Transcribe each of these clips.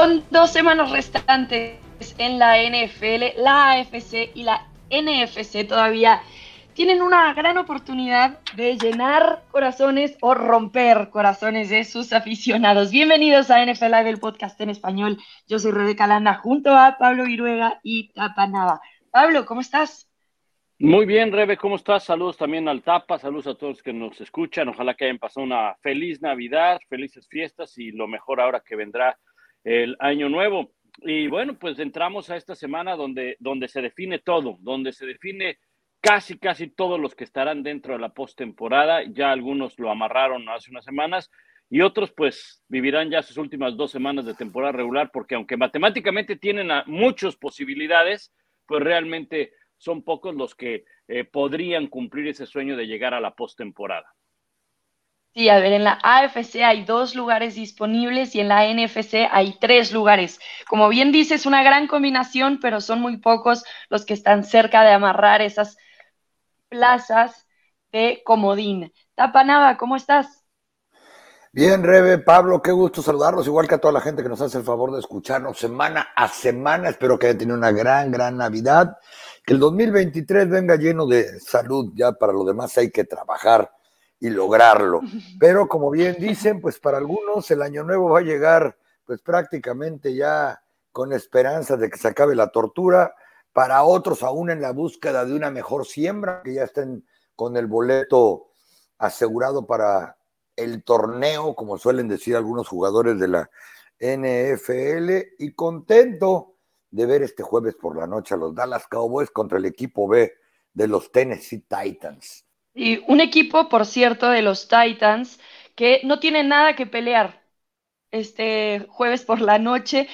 Con dos semanas restantes en la NFL, la AFC y la NFC todavía tienen una gran oportunidad de llenar corazones o romper corazones de sus aficionados. Bienvenidos a NFL Live, el podcast en español. Yo soy Rebeca Landa junto a Pablo Viruega y Tapa Nava. Pablo, ¿cómo estás? Muy bien, Rebe, ¿cómo estás? Saludos también al Tapa, saludos a todos que nos escuchan. Ojalá que hayan pasado una feliz Navidad, felices fiestas y lo mejor ahora que vendrá el año nuevo. Y bueno, pues entramos a esta semana donde, donde se define todo, donde se define casi, casi todos los que estarán dentro de la postemporada. Ya algunos lo amarraron hace unas semanas y otros pues vivirán ya sus últimas dos semanas de temporada regular porque aunque matemáticamente tienen a muchas posibilidades, pues realmente son pocos los que eh, podrían cumplir ese sueño de llegar a la postemporada. Sí, a ver, en la AFC hay dos lugares disponibles y en la NFC hay tres lugares. Como bien dices, una gran combinación, pero son muy pocos los que están cerca de amarrar esas plazas de comodín. Tapanaba, ¿cómo estás? Bien, Rebe, Pablo, qué gusto saludarlos, igual que a toda la gente que nos hace el favor de escucharnos semana a semana. Espero que hayan tenido una gran, gran Navidad. Que el 2023 venga lleno de salud. Ya para lo demás hay que trabajar y lograrlo. Pero como bien dicen, pues para algunos el año nuevo va a llegar pues prácticamente ya con esperanza de que se acabe la tortura, para otros aún en la búsqueda de una mejor siembra, que ya estén con el boleto asegurado para el torneo, como suelen decir algunos jugadores de la NFL, y contento de ver este jueves por la noche a los Dallas Cowboys contra el equipo B de los Tennessee Titans. Y un equipo, por cierto, de los Titans que no tiene nada que pelear este jueves por la noche,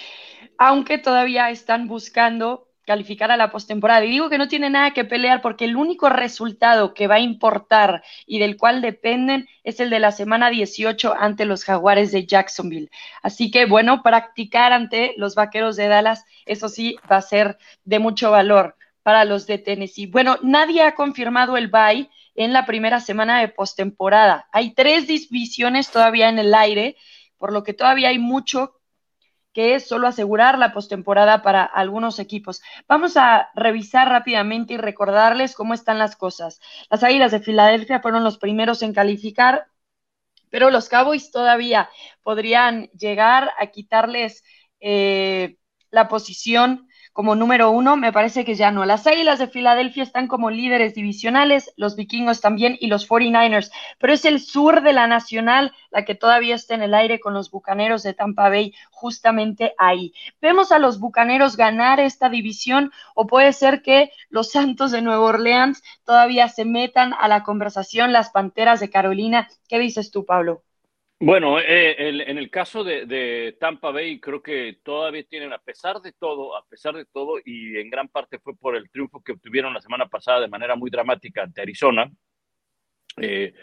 aunque todavía están buscando calificar a la postemporada. Y digo que no tiene nada que pelear porque el único resultado que va a importar y del cual dependen es el de la semana 18 ante los Jaguares de Jacksonville. Así que bueno, practicar ante los Vaqueros de Dallas, eso sí, va a ser de mucho valor para los de Tennessee. Bueno, nadie ha confirmado el bye en la primera semana de postemporada. Hay tres divisiones todavía en el aire, por lo que todavía hay mucho que es solo asegurar la postemporada para algunos equipos. Vamos a revisar rápidamente y recordarles cómo están las cosas. Las Águilas de Filadelfia fueron los primeros en calificar, pero los Cowboys todavía podrían llegar a quitarles eh, la posición como número uno, me parece que ya no. Las Águilas de Filadelfia están como líderes divisionales, los vikingos también y los 49ers, pero es el sur de la nacional la que todavía está en el aire con los Bucaneros de Tampa Bay justamente ahí. Vemos a los Bucaneros ganar esta división o puede ser que los Santos de Nueva Orleans todavía se metan a la conversación, las Panteras de Carolina. ¿Qué dices tú, Pablo? Bueno, eh, en el caso de, Tampa Bay, creo que todavía tienen, a pesar de todo, a pesar de todo, y en gran parte fue por el triunfo que obtuvieron la semana pasada de manera muy dramática ante Arizona, eh,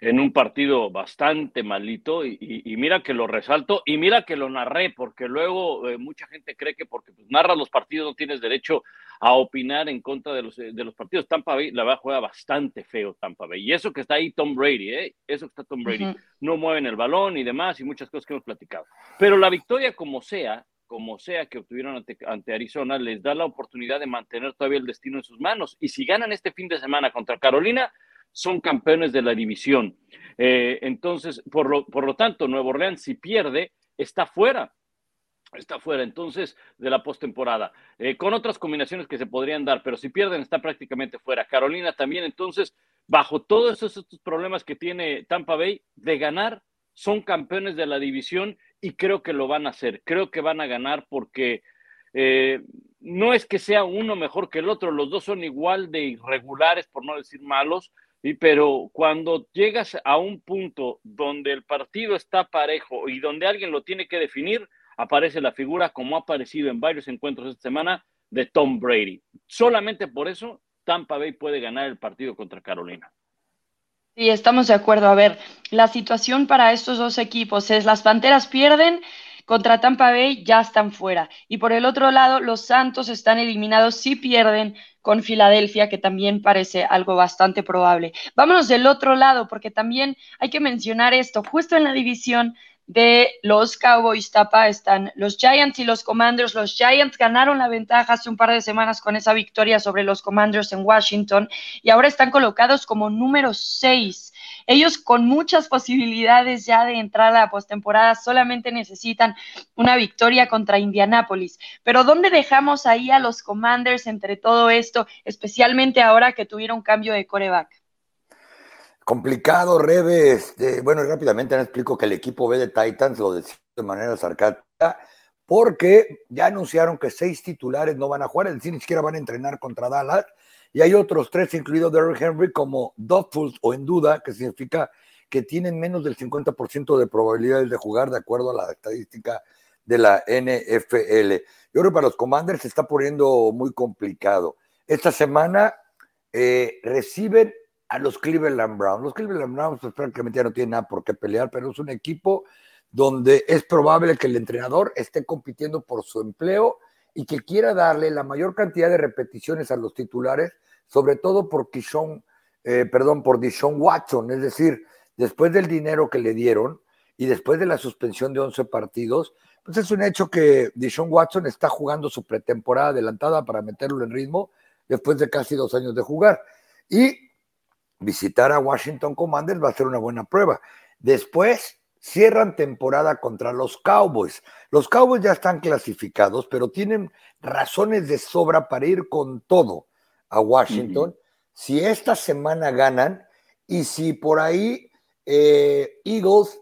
en un partido bastante malito y, mira que lo resalto y mira que lo narré porque luego eh, mucha gente cree que porque pues, narras los partidos no tienes derecho a opinar en contra de los, de los partidos. Tampa Bay la verdad juega bastante feo Tampa Bay y eso que está ahí Tom Brady, ¿eh? eso que está Tom Brady, no mueven el balón y demás y muchas cosas que hemos platicado. Pero la victoria como sea, como sea que obtuvieron ante, ante, Arizona, les da la oportunidad de mantener todavía el destino en sus manos. Y si ganan este fin de semana contra Carolina, son campeones de la división. Eh, entonces, por lo, por lo tanto, Nuevo Orleans, si pierde, está fuera. Está fuera entonces de la postemporada, eh, con otras combinaciones que se podrían dar, pero si pierden está prácticamente fuera. Carolina también, entonces, bajo todos estos problemas que tiene Tampa Bay, de ganar, son campeones de la división y creo que lo van a hacer. Creo que van a ganar porque eh, no es que sea uno mejor que el otro, los dos son igual de irregulares, por no decir malos, y, pero cuando llegas a un punto donde el partido está parejo y donde alguien lo tiene que definir, aparece la figura, como ha aparecido en varios encuentros esta semana, de Tom Brady. Solamente por eso Tampa Bay puede ganar el partido contra Carolina. Sí, estamos de acuerdo. A ver, la situación para estos dos equipos es las Panteras pierden contra Tampa Bay ya están fuera. Y por el otro lado, los Santos están eliminados si pierden con Filadelfia, que también parece algo bastante probable. Vámonos del otro lado, porque también hay que mencionar esto, justo en la división de los Cowboys Tapa están los Giants y los Commanders. Los Giants ganaron la ventaja hace un par de semanas con esa victoria sobre los Commanders en Washington y ahora están colocados como número 6. Ellos con muchas posibilidades ya de entrar a la postemporada solamente necesitan una victoria contra Indianápolis. Pero ¿dónde dejamos ahí a los Commanders entre todo esto, especialmente ahora que tuvieron cambio de coreback? Complicado, Rebe. Este, bueno, rápidamente les explico que el equipo B de Titans lo decía de manera sarcástica, porque ya anunciaron que seis titulares no van a jugar, es decir, ni siquiera van a entrenar contra Dallas, y hay otros tres, incluido Derrick Henry, como doubtful o en duda, que significa que tienen menos del 50% de probabilidades de jugar de acuerdo a la estadística de la NFL. Yo creo que para los Commanders se está poniendo muy complicado. Esta semana eh, reciben a los Cleveland Browns. Los Cleveland Browns pues, prácticamente ya no tienen nada por qué pelear, pero es un equipo donde es probable que el entrenador esté compitiendo por su empleo y que quiera darle la mayor cantidad de repeticiones a los titulares, sobre todo por Kishon, eh, perdón, por Dishon Watson, es decir, después del dinero que le dieron y después de la suspensión de 11 partidos, pues es un hecho que Dishon Watson está jugando su pretemporada adelantada para meterlo en ritmo después de casi dos años de jugar. Y visitar a Washington Commanders va a ser una buena prueba. Después cierran temporada contra los Cowboys. Los Cowboys ya están clasificados, pero tienen razones de sobra para ir con todo a Washington. Si esta semana ganan y si por ahí eh, Eagles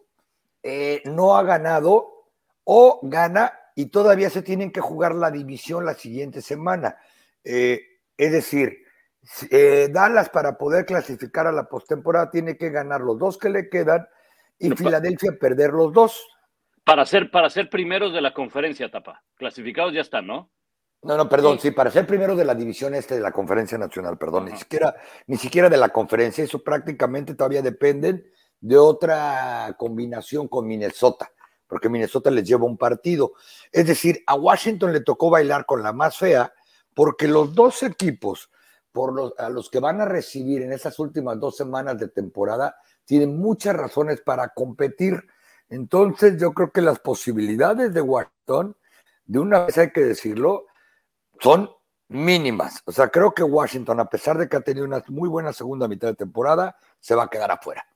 eh, no ha ganado o gana y todavía se tienen que jugar la división la siguiente semana. Eh, es decir, eh, Dallas para poder clasificar a la postemporada tiene que ganar los dos que le quedan y Filadelfia perder los dos. Para ser, para ser primeros de la conferencia, Tapa. Clasificados ya están, ¿no? No, no, perdón, sí. para ser primeros de la división este de la conferencia nacional, perdón, ni siquiera, ni siquiera de la conferencia, eso prácticamente todavía dependen de otra combinación con Minnesota, porque Minnesota les lleva un partido. Es decir, a Washington le tocó bailar con la más fea, porque los dos equipos por los, a los que van a recibir en esas últimas dos semanas de temporada, tienen muchas razones para competir. Entonces yo creo que las posibilidades de Washington, de una vez hay que decirlo, son mínimas. O sea, creo que Washington, a pesar de que ha tenido una muy buena segunda mitad de temporada, se va a quedar afuera.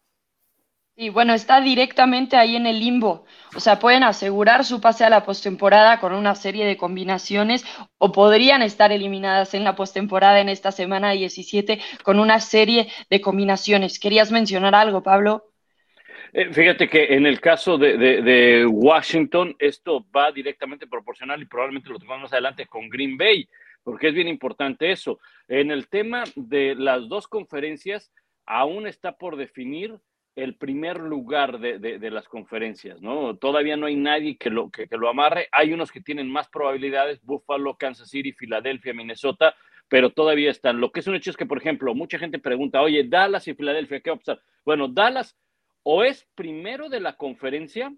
Y bueno, está directamente ahí en el limbo. O sea, pueden asegurar su pase a la postemporada con una serie de combinaciones o podrían estar eliminadas en la postemporada en esta semana 17 con una serie de combinaciones. ¿Querías mencionar algo, Pablo? Eh, fíjate que en el caso de, Washington, esto va directamente proporcional y probablemente lo tengamos más adelante con Green Bay, porque es bien importante eso. En el tema de las dos conferencias, aún está por definir el primer lugar de, las conferencias, ¿no? Todavía no hay nadie que lo, que, lo amarre. Hay unos que tienen más probabilidades, Buffalo, Kansas City, Filadelfia, Minnesota, pero todavía están. Lo que es un hecho es que, por ejemplo, mucha gente pregunta, oye, Dallas y Filadelfia, ¿qué va a pasar? Bueno, Dallas o es primero de la conferencia,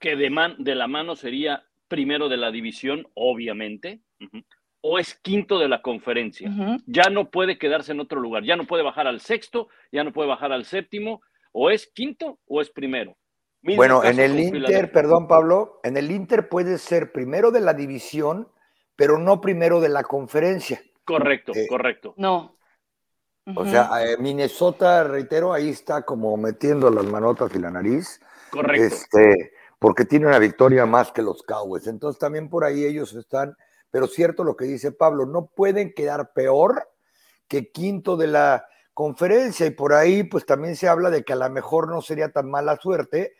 que de, de la mano sería primero de la división, obviamente, o es quinto de la conferencia. Ya no puede quedarse en otro lugar, ya no puede bajar al sexto, ya no puede bajar al séptimo, o es quinto o es primero. bueno, en el Inter, perdón Pablo, en el Inter puede ser primero de la división, pero no primero de la conferencia. Correcto, eh, correcto. No. O sea, eh, Minnesota, reitero, ahí está como metiendo las manotas y la nariz. Correcto. Este, porque tiene una victoria más que los Cowboys. Entonces también por ahí ellos están pero cierto lo que dice Pablo, no pueden quedar peor que quinto de la conferencia. Y por ahí pues también se habla de que a lo mejor no sería tan mala suerte,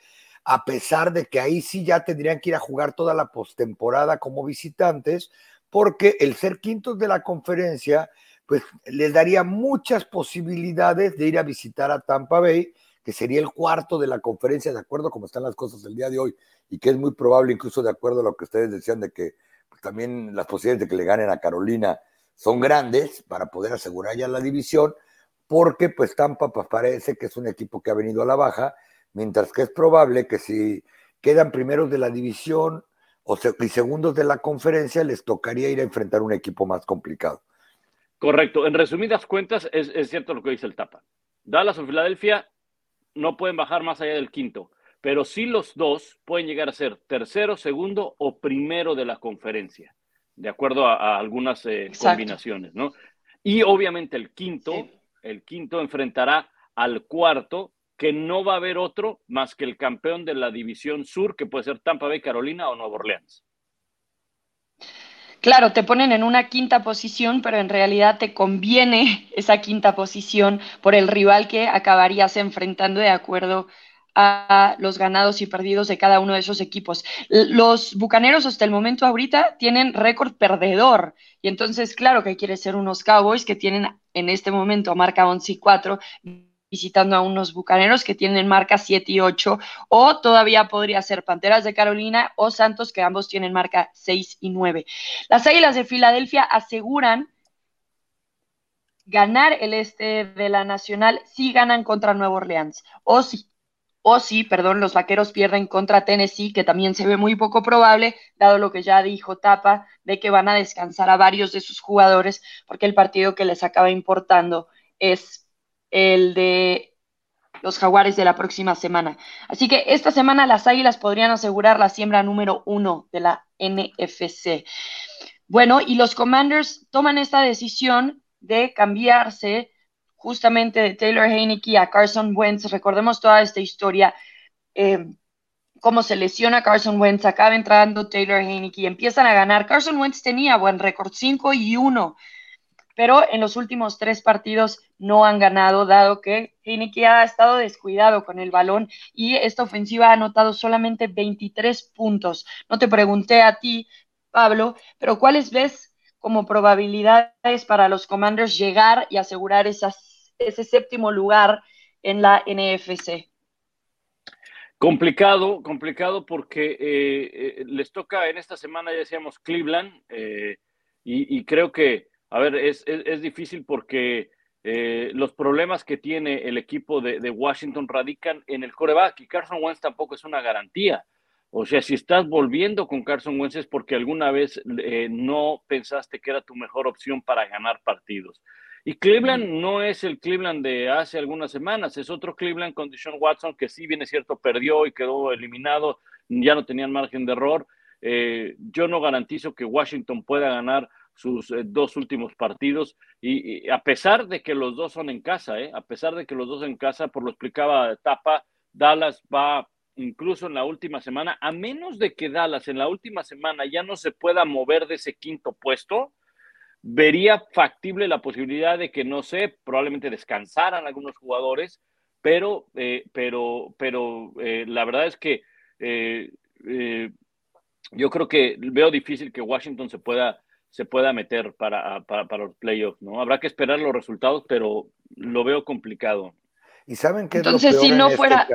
a pesar de que ahí sí ya tendrían que ir a jugar toda la postemporada como visitantes, porque el ser quintos de la conferencia pues les daría muchas posibilidades de ir a visitar a Tampa Bay, que sería el cuarto de la conferencia, de acuerdo como están las cosas el día de hoy, y que es muy probable, incluso de acuerdo a lo que ustedes decían, de que también las posibilidades de que le ganen a Carolina son grandes para poder asegurar ya la división, porque pues Tampa pues, parece que es un equipo que ha venido a la baja, mientras que es probable que si quedan primeros de la división o y segundos de la conferencia, les tocaría ir a enfrentar un equipo más complicado. Correcto. En resumidas cuentas, es cierto lo que dice el Tapa. Dallas o Filadelfia no pueden bajar más allá del quinto. Pero sí los dos pueden llegar a ser tercero, segundo o primero de la conferencia, de acuerdo a, algunas eh, combinaciones, ¿no? Y obviamente el quinto, el quinto enfrentará al cuarto, que no va a haber otro más que el campeón de la división sur, que puede ser Tampa Bay, Carolina o Nueva Orleans. Claro, te ponen en una quinta posición, pero en realidad te conviene esa quinta posición por el rival que acabarías enfrentando de acuerdo a los ganados y perdidos de cada uno de esos equipos. Los Bucaneros hasta el momento ahorita tienen récord perdedor y entonces claro que quiere ser unos Cowboys que tienen en este momento marca 11 y 4 visitando a unos Bucaneros que tienen marca 7 y 8 o todavía podría ser Panteras de Carolina o Santos que ambos tienen marca 6 y 9. Las Águilas de Filadelfia aseguran ganar el este de la Nacional si ganan contra Nueva Orleans o si o sí, perdón, los vaqueros pierden contra Tennessee, que también se ve muy poco probable, dado lo que ya dijo Tapa, de que van a descansar a varios de sus jugadores, porque el partido que les acaba importando es el de los jaguares de la próxima semana. Así que esta semana las Águilas podrían asegurar la siembra número uno de la NFC. Bueno, y los Commanders toman esta decisión de cambiarse justamente de Taylor Heineke a Carson Wentz. Recordemos toda esta historia, eh, cómo se lesiona Carson Wentz, acaba entrando Taylor Heineke empiezan a ganar. Carson Wentz tenía buen récord, 5 y 1, pero en los últimos tres partidos no han ganado, dado que Heineke ha estado descuidado con el balón y esta ofensiva ha anotado solamente 23 puntos. No te pregunté a ti, Pablo, pero ¿cuáles ves como probabilidades para los Commanders llegar y asegurar esas ese séptimo lugar en la NFC. Complicado, complicado porque eh, eh, les toca en esta semana, ya decíamos, Cleveland, eh, y, creo que, a ver, es, difícil porque los problemas que tiene el equipo de, Washington radican en el coreback y Carson Wentz tampoco es una garantía. O sea, si estás volviendo con Carson Wentz es porque alguna vez no pensaste que era tu mejor opción para ganar partidos. Y Cleveland no es el Cleveland de hace algunas semanas, es otro Cleveland con Deshaun Watson que sí, bien es cierto, perdió y quedó eliminado, ya no tenían margen de error. Eh, yo no garantizo que Washington pueda ganar sus eh, dos últimos partidos y, a pesar de que los dos son en casa, eh, a pesar de que los dos en casa, por lo explicaba Tapa, Dallas va incluso en la última semana, a menos de que Dallas en la última semana ya no se pueda mover de ese quinto puesto, vería factible la posibilidad de que, no sé, probablemente descansaran algunos jugadores, pero, eh, pero, pero eh, la verdad es que eh, yo creo que veo difícil que Washington se pueda, se pueda meter para, para, para los playoffs, ¿no? Habrá que esperar los resultados, pero lo veo complicado. ¿Y saben qué es Entonces, lo peor si no este fuera...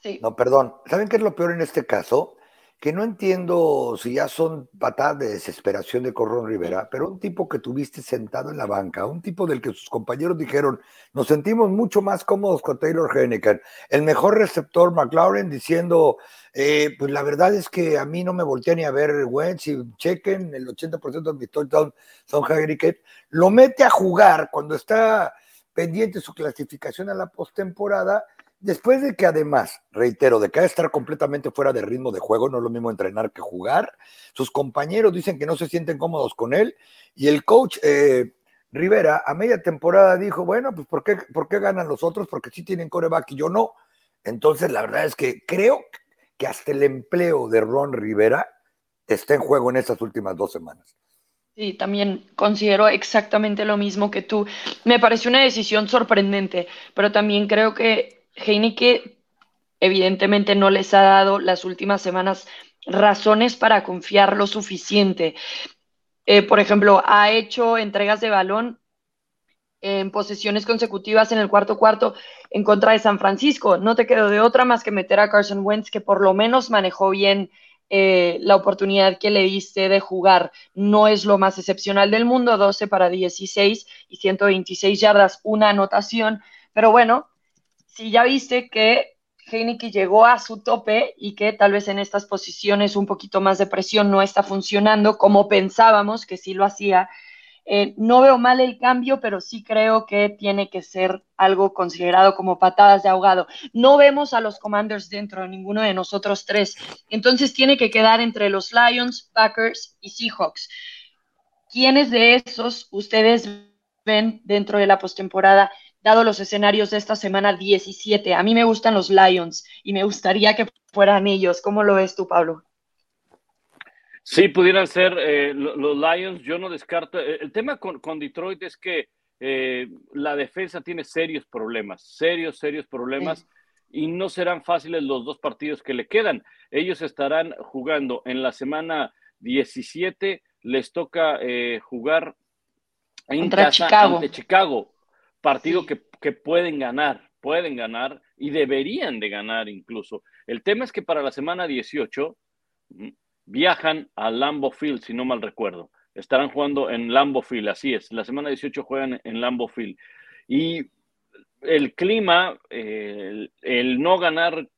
Sí. No, perdón. ¿Saben qué es lo peor en este caso? Que no entiendo si ya son patadas de desesperación de Corrón Rivera, pero un tipo que tuviste sentado en la banca, un tipo del que sus compañeros dijeron, nos sentimos mucho más cómodos con Taylor Henneken, el mejor receptor McLaurin diciendo, eh, pues la verdad es que a mí no me volteé ni a ver Wentz y chequen, el 80% de mis touchdowns son Henneken, lo mete a jugar cuando está pendiente su clasificación a la postemporada Después de que además, reitero, de que ha de estar completamente fuera de ritmo de juego, no es lo mismo entrenar que jugar, sus compañeros dicen que no se sienten cómodos con él y el coach eh, Rivera a media temporada dijo, bueno, pues ¿por qué, ¿por qué ganan los otros? Porque sí tienen coreback y yo no. Entonces, la verdad es que creo que hasta el empleo de Ron Rivera está en juego en estas últimas dos semanas. Sí, también considero exactamente lo mismo que tú. Me pareció una decisión sorprendente, pero también creo que Heineke evidentemente no les ha dado las últimas semanas razones para confiar lo suficiente. Eh, por ejemplo, ha hecho entregas de balón en posesiones consecutivas en el cuarto cuarto en contra de San Francisco. No te quedó de otra más que meter a Carson Wentz, que por lo menos manejó bien eh, la oportunidad que le diste de jugar. No es lo más excepcional del mundo, 12 para 16 y 126 yardas, una anotación. Pero bueno, si ya viste que Heineke llegó a su tope y que tal vez en estas posiciones un poquito más de presión no está funcionando como pensábamos que sí lo hacía, Eh, no veo mal el cambio, pero sí creo que tiene que ser algo considerado como patadas de ahogado. No vemos a los Commanders dentro de ninguno de nosotros tres. Entonces tiene que quedar entre los Lions, Packers y Seahawks. ¿Quiénes de esos ustedes ven dentro de la postemporada, dado los escenarios de esta semana 17? A mí me gustan los Lions y me gustaría que fueran ellos. ¿Cómo lo ves tú, Pablo? Sí, pudieran ser eh, los Lions. Yo no descarto. Eh, el tema con, Detroit es que eh, la defensa tiene serios problemas, serios, serios problemas. Y no serán fáciles los dos partidos que le quedan. Ellos estarán jugando en la semana 17, les toca jugar en casa Chicago. ante Chicago, partido que, que pueden ganar, pueden ganar y deberían de ganar incluso. El tema es que para la semana 18 viajan a Lambo Field, si no mal recuerdo. Estarán jugando en Lambo Field, así es. La semana 18 juegan en Lambo Field. Y el clima, el, no ganar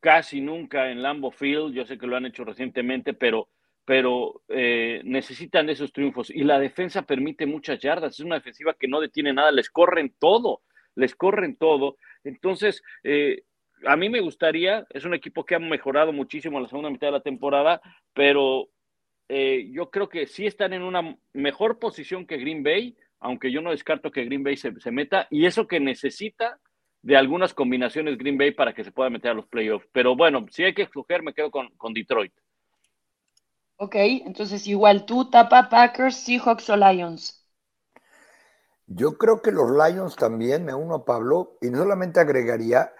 casi nunca en Lambo Field, yo sé que lo han hecho recientemente, pero, pero eh, necesitan esos triunfos. Y la defensa permite muchas yardas. Es una defensiva que no detiene nada, les corren todo, les corren todo. Entonces, eh, a mí me gustaría, es un equipo que ha mejorado muchísimo en la segunda mitad de la temporada, pero eh, yo creo que sí están en una mejor posición que Green Bay, aunque yo no descarto que Green Bay se, meta, y eso que necesita de algunas combinaciones Green Bay para que se pueda meter a los playoffs. Pero bueno, si hay que escoger, me quedo con, con Detroit. Ok, entonces igual tú, Tapa, Packers, Seahawks o Lions. Yo creo que los Lions también, me uno a Pablo, y no solamente agregaría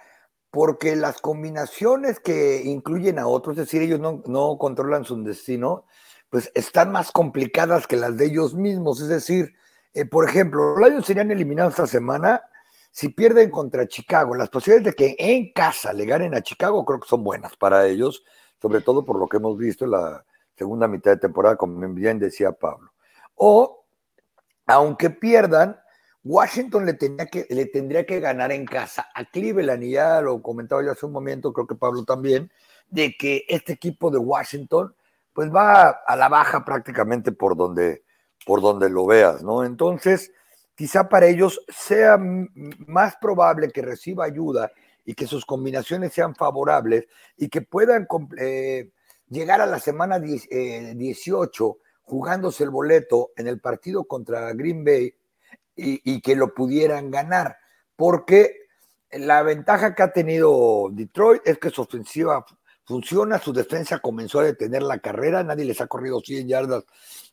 porque las combinaciones que incluyen a otros, es decir, ellos no, controlan su destino, pues están más complicadas que las de ellos mismos. Es decir, eh, por ejemplo, los Lions serían eliminados esta semana si pierden contra Chicago. Las posibilidades de que en casa le ganen a Chicago creo que son buenas para ellos, sobre todo por lo que hemos visto en la segunda mitad de temporada, como bien decía Pablo. O, aunque pierdan, Washington le, tenía que, le tendría que ganar en casa a Cleveland, y ya lo comentaba yo hace un momento, creo que Pablo también, de que este equipo de Washington pues va a la baja prácticamente por donde, por donde lo veas, ¿no? Entonces, quizá para ellos sea más probable que reciba ayuda y que sus combinaciones sean favorables y que puedan eh, llegar a la semana 18 eh, jugándose el boleto en el partido contra Green Bay y, que lo pudieran ganar, porque la ventaja que ha tenido Detroit es que su ofensiva funciona, su defensa comenzó a detener la carrera, nadie les ha corrido 100 yardas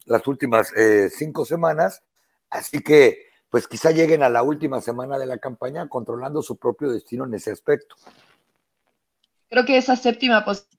las últimas eh, cinco semanas, así que pues quizá lleguen a la última semana de la campaña controlando su propio destino en ese aspecto. Creo que esa séptima posición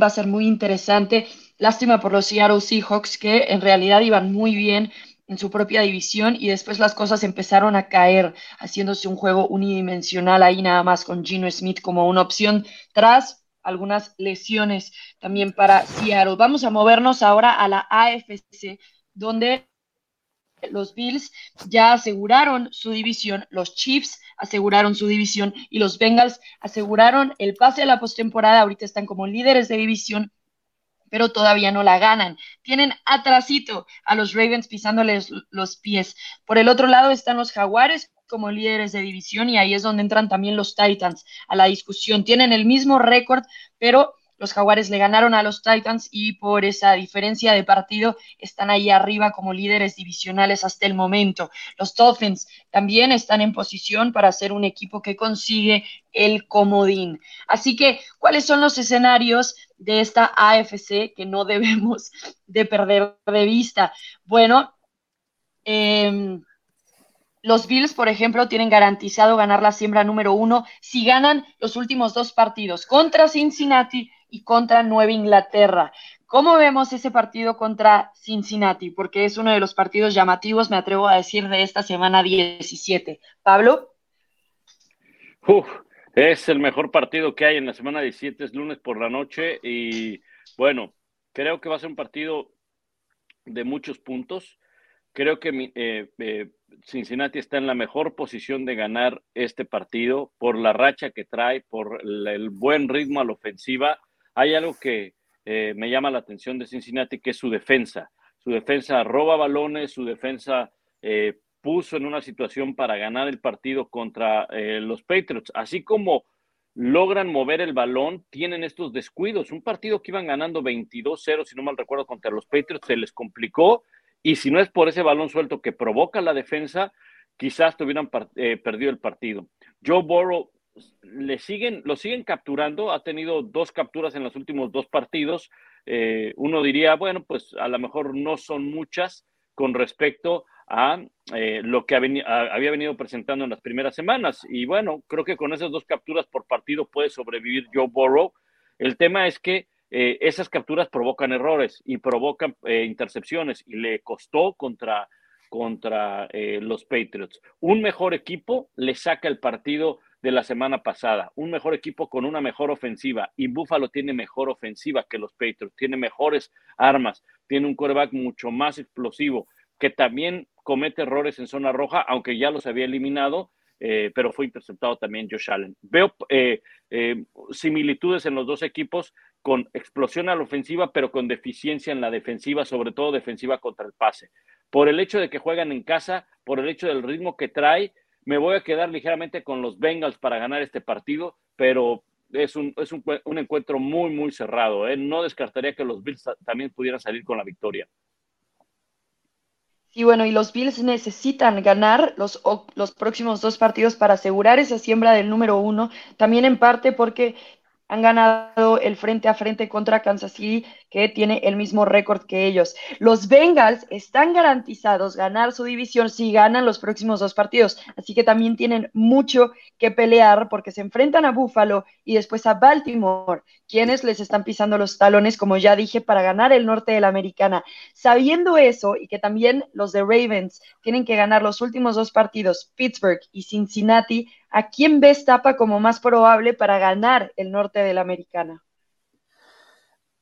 va a ser muy interesante. Lástima por los Seattle Seahawks que en realidad iban muy bien en su propia división y después las cosas empezaron a caer, haciéndose un juego unidimensional ahí nada más con Gino Smith como una opción tras algunas lesiones también para Seattle. Vamos a movernos ahora a la AFC, donde los Bills ya aseguraron su división, los Chiefs aseguraron su división y los Bengals aseguraron el pase a la postemporada. Ahorita están como líderes de división pero todavía no la ganan. Tienen atrasito a los Ravens pisándoles los pies. Por el otro lado están los Jaguares como líderes de división y ahí es donde entran también los Titans a la discusión. Tienen el mismo récord, pero los Jaguares le ganaron a los Titans y por esa diferencia de partido están ahí arriba como líderes divisionales hasta el momento. Los Dolphins también están en posición para ser un equipo que consigue el comodín. Así que, ¿cuáles son los escenarios de esta AFC que no debemos de perder de vista? Bueno, em, los Bills, por ejemplo, tienen garantizado ganar la siembra número uno si ganan los últimos dos partidos contra Cincinnati y contra Nueva Inglaterra. ¿Cómo vemos ese partido contra Cincinnati? Porque es uno de los partidos llamativos, me atrevo a decir, de esta semana 17. Pablo. es el mejor partido que hay en la semana 17, es lunes por la noche y bueno, creo que va a ser un partido de muchos puntos. Creo que eh, eh, Cincinnati está en la mejor posición de ganar este partido por la racha que trae, por el buen ritmo a la ofensiva hay algo que eh, me llama la atención de Cincinnati, que es su defensa. su defensa roba balones, su defensa eh, puso en una situación para ganar el partido contra eh, los Patriots. Así como logran mover el balón, tienen estos descuidos. Un partido que iban ganando 22-0, si no mal recuerdo, contra los Patriots, se les complicó. Y si no es por ese balón suelto que provoca la defensa, quizás tuvieran eh, perdido el partido. Joe Burrow le siguen, lo siguen capturando, ha tenido dos capturas en los últimos dos partidos. Eh, uno diría, bueno, pues a lo mejor no son muchas con respecto a eh, lo que había venido presentando en las primeras semanas. Y bueno, creo que con esas dos capturas por partido puede sobrevivir Joe Burrow. El tema es que eh, esas capturas provocan errores y provocan intercepciones y le costó contra, contra los Patriots. Un mejor equipo le saca el partido de la semana pasada. Un mejor equipo con una mejor ofensiva. Y Buffalo tiene mejor ofensiva que los Patriots. Tiene mejores armas. Tiene un quarterback mucho más explosivo que también comete errores en zona roja, aunque ya los había eliminado. Eh, pero fue interceptado también Josh Allen. Veo eh, eh, similitudes en los dos equipos con explosión a la ofensiva, pero con deficiencia en la defensiva, sobre todo defensiva contra el pase. Por el hecho de que juegan en casa, por el hecho del ritmo que trae, me voy a quedar ligeramente con los Bengals para ganar este partido, pero es un, es un, encuentro muy, muy cerrado. ¿eh? No descartaría que los Bills también pudieran salir con la victoria. Y bueno, y los Bills necesitan ganar los, los próximos dos partidos para asegurar esa siembra del número uno, también en parte porque han ganado el frente a frente contra Kansas City, que tiene el mismo récord que ellos. Los Bengals están garantizados ganar su división si ganan los próximos dos partidos, así que también tienen mucho que pelear porque se enfrentan a Buffalo y después a Baltimore, quienes les están pisando los talones, como ya dije, para ganar el norte de la americana. Sabiendo eso y que también los de Ravens tienen que ganar los últimos dos partidos, Pittsburgh y Cincinnati, ¿a quién ves Tapa como más probable para ganar el norte de la americana?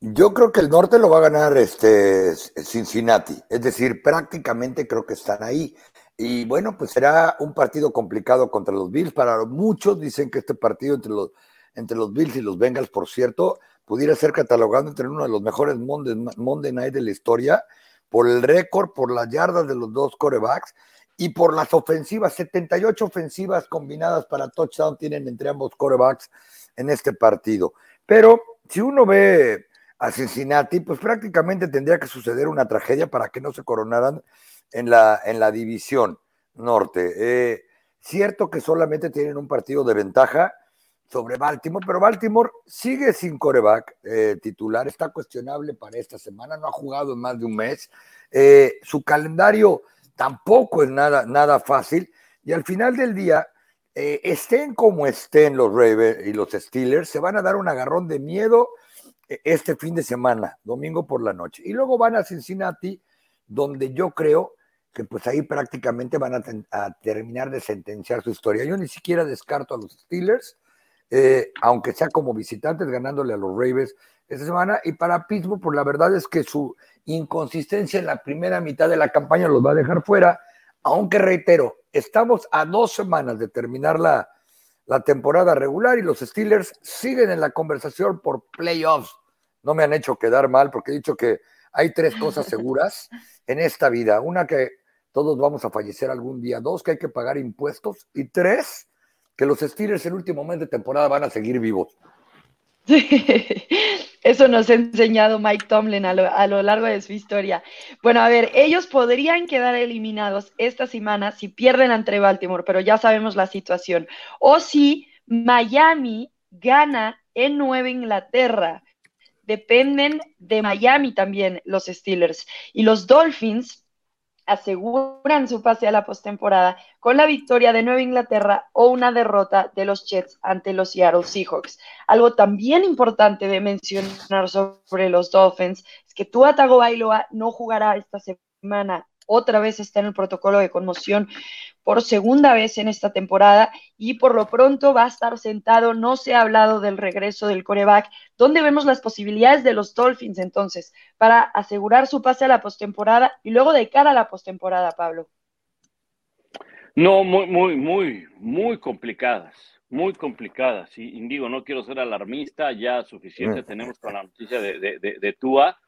Yo creo que el norte lo va a ganar este Cincinnati, es decir, prácticamente creo que están ahí. Y bueno, pues será un partido complicado contra los Bills. Para muchos dicen que este partido entre los, entre los Bills y los Bengals, por cierto, pudiera ser catalogado entre uno de los mejores Monday, Monday Night de la historia por el récord, por las yardas de los dos corebacks y por las ofensivas, 78 ofensivas combinadas para touchdown tienen entre ambos corebacks en este partido. Pero si uno ve a Cincinnati, pues prácticamente tendría que suceder una tragedia para que no se coronaran en la, en la división norte. Eh, cierto que solamente tienen un partido de ventaja sobre Baltimore, pero Baltimore sigue sin coreback eh, titular, está cuestionable para esta semana, no ha jugado en más de un mes. Eh, su calendario tampoco es nada, nada fácil. Y al final del día, eh, estén como estén los Ravens y los Steelers, se van a dar un agarrón de miedo este fin de semana, domingo por la noche. Y luego van a Cincinnati, donde yo creo que pues ahí prácticamente van a, terminar de sentenciar su historia. Yo ni siquiera descarto a los Steelers, eh, aunque sea como visitantes, ganándole a los Ravens esta semana. Y para Pittsburgh, pues la verdad es que su inconsistencia en la primera mitad de la campaña los va a dejar fuera, aunque reitero, estamos a dos semanas de terminar la, la temporada regular y los Steelers siguen en la conversación por playoffs. No me han hecho quedar mal porque he dicho que hay tres cosas seguras en esta vida. Una que todos vamos a fallecer algún día, dos que hay que pagar impuestos y tres que los Steelers el último mes de temporada van a seguir vivos. Eso nos ha enseñado Mike Tomlin a lo, largo de su historia. Bueno, a ver, ellos podrían quedar eliminados esta semana si pierden ante Baltimore, pero ya sabemos la situación. O si Miami gana en Nueva Inglaterra. Dependen de Miami también los Steelers. Y los Dolphins aseguran su pase a la postemporada con la victoria de Nueva Inglaterra o una derrota de los Jets ante los Seattle Seahawks. Algo también importante de mencionar sobre los Dolphins es que Tua Tagovailoa no jugará esta semana otra vez está en el protocolo de conmoción por segunda vez en esta temporada y por lo pronto va a estar sentado. No se ha hablado del regreso del coreback. ¿Dónde vemos las posibilidades de los Dolphins entonces para asegurar su pase a la postemporada y luego de cara a la postemporada, Pablo? No, muy, muy, muy, muy complicadas, muy complicadas. Y digo, no quiero ser alarmista, ya suficiente mm. tenemos con la noticia de, de, de Tua